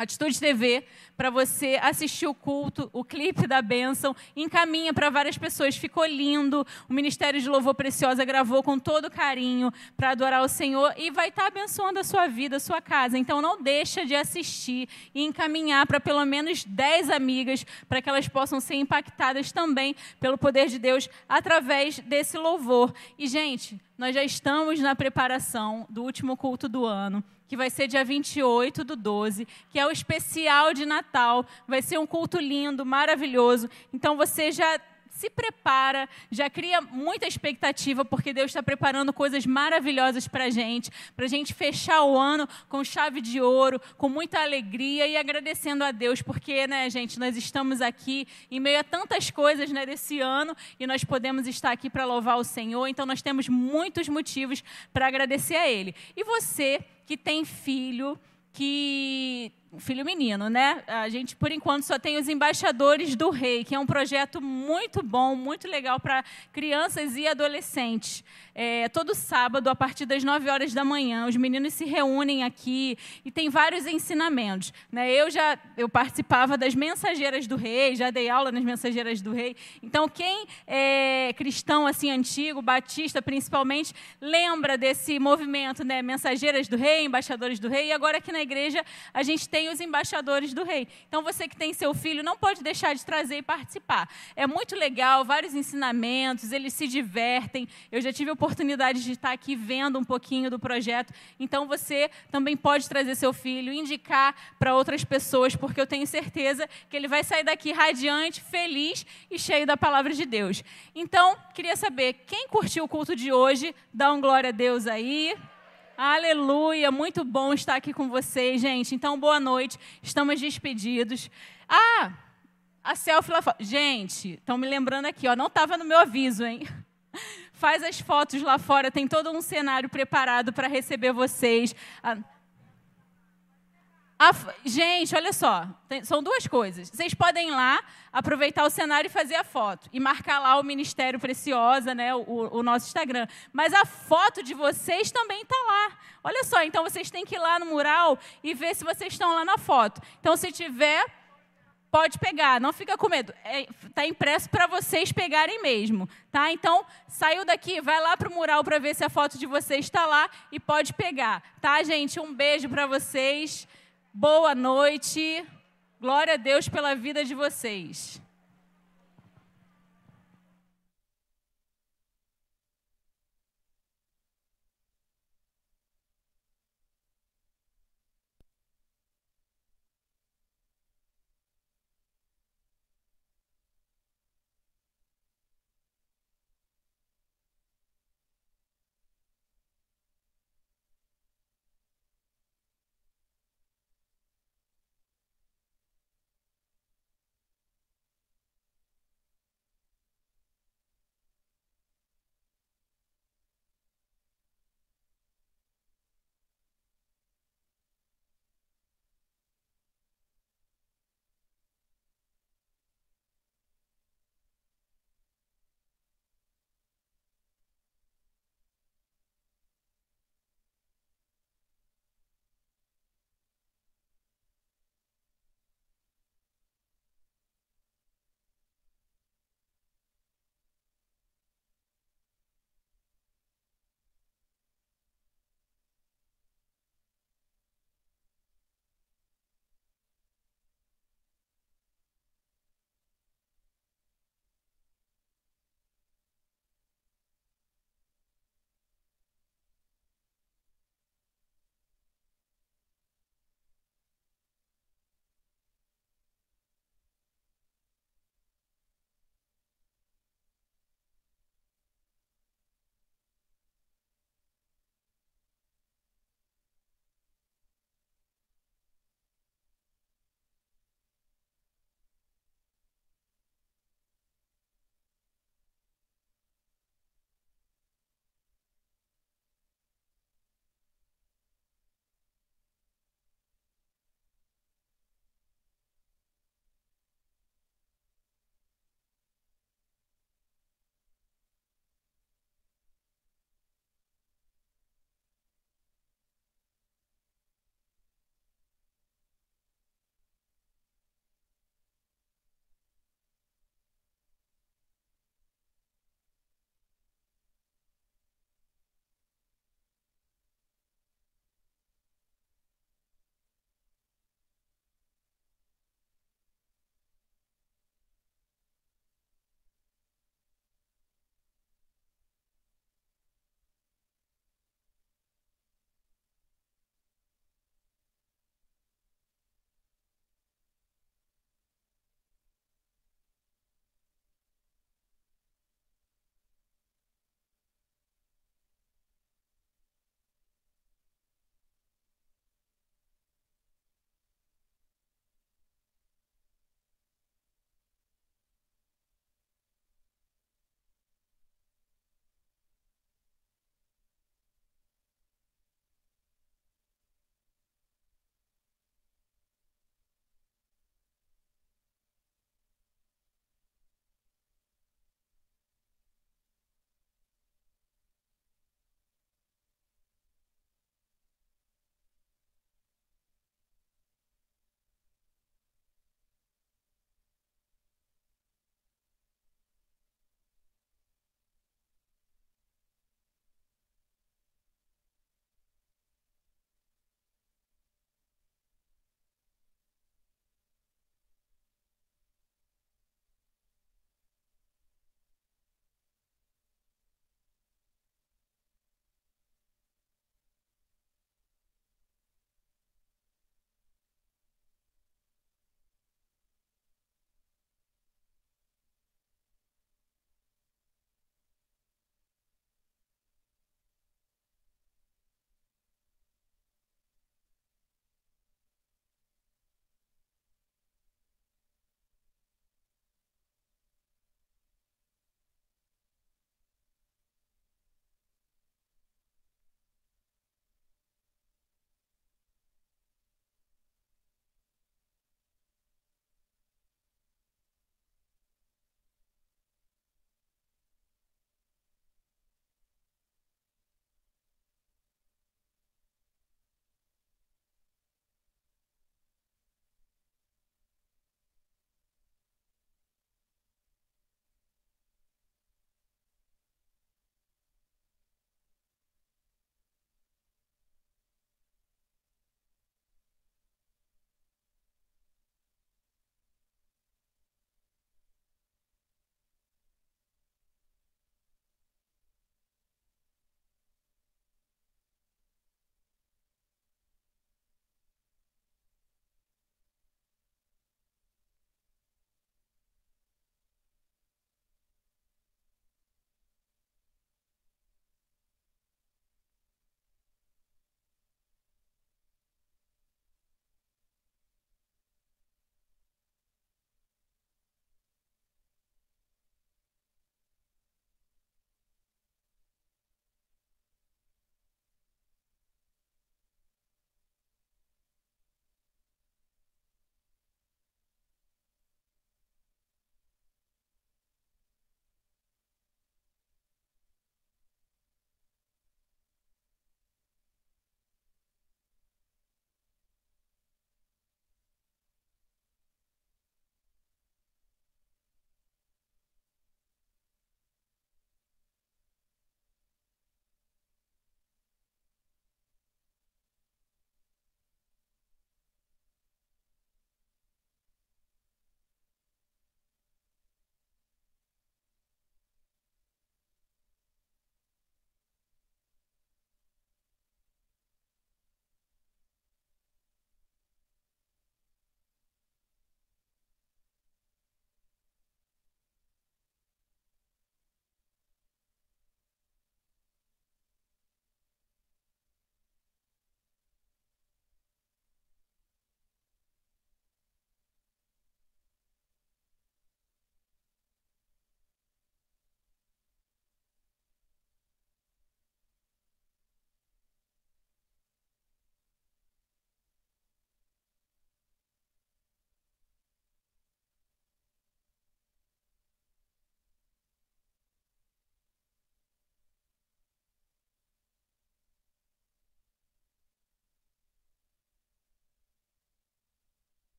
Atitude TV, para você assistir o culto, o clipe da bênção, encaminha para várias pessoas. Ficou lindo. O Ministério de Louvor Preciosa gravou com todo carinho para adorar o Senhor e vai estar tá abençoando a sua vida, a sua casa. Então não deixa de assistir e encaminhar para pelo menos 10 amigas, para que elas possam ser impactadas também pelo poder de Deus através desse louvor. E, gente, nós já estamos na preparação do último culto do ano que vai ser dia 28 do 12, que é o especial de Natal. Vai ser um culto lindo, maravilhoso. Então você já se prepara, já cria muita expectativa, porque Deus está preparando coisas maravilhosas para a gente, para a gente fechar o ano com chave de ouro, com muita alegria e agradecendo a Deus, porque, né, gente, nós estamos aqui em meio a tantas coisas né, desse ano e nós podemos estar aqui para louvar o Senhor, então nós temos muitos motivos para agradecer a Ele. E você que tem filho, que filho menino, né? A gente, por enquanto, só tem os embaixadores do rei, que é um projeto muito bom, muito legal para crianças e adolescentes. É, todo sábado, a partir das 9 horas da manhã, os meninos se reúnem aqui e tem vários ensinamentos. Né? Eu já eu participava das mensageiras do rei, já dei aula nas mensageiras do rei. Então, quem é cristão assim antigo, batista principalmente, lembra desse movimento, né? Mensageiras do rei, embaixadores do rei. E agora aqui na igreja a gente tem tem os embaixadores do rei. Então, você que tem seu filho, não pode deixar de trazer e participar. É muito legal, vários ensinamentos, eles se divertem. Eu já tive a oportunidade de estar aqui vendo um pouquinho do projeto. Então, você também pode trazer seu filho, indicar para outras pessoas, porque eu tenho certeza que ele vai sair daqui radiante, feliz e cheio da palavra de Deus. Então, queria saber, quem curtiu o culto de hoje? Dá um glória a Deus aí. Aleluia, muito bom estar aqui com vocês, gente. Então, boa noite. Estamos despedidos. Ah, a selfie lá fora. Gente, estão me lembrando aqui, ó, não estava no meu aviso, hein? Faz as fotos lá fora, tem todo um cenário preparado para receber vocês. Ah, a, gente, olha só, tem, são duas coisas. Vocês podem ir lá, aproveitar o cenário e fazer a foto. E marcar lá o Ministério Preciosa, né, o, o nosso Instagram. Mas a foto de vocês também está lá. Olha só, então vocês têm que ir lá no mural e ver se vocês estão lá na foto. Então, se tiver, pode pegar, não fica com medo. Está é, tá impresso para vocês pegarem mesmo, tá? Então, saiu daqui, vai lá para o mural para ver se a foto de vocês está lá e pode pegar, tá, gente? Um beijo para vocês. Boa noite. Glória a Deus pela vida de vocês.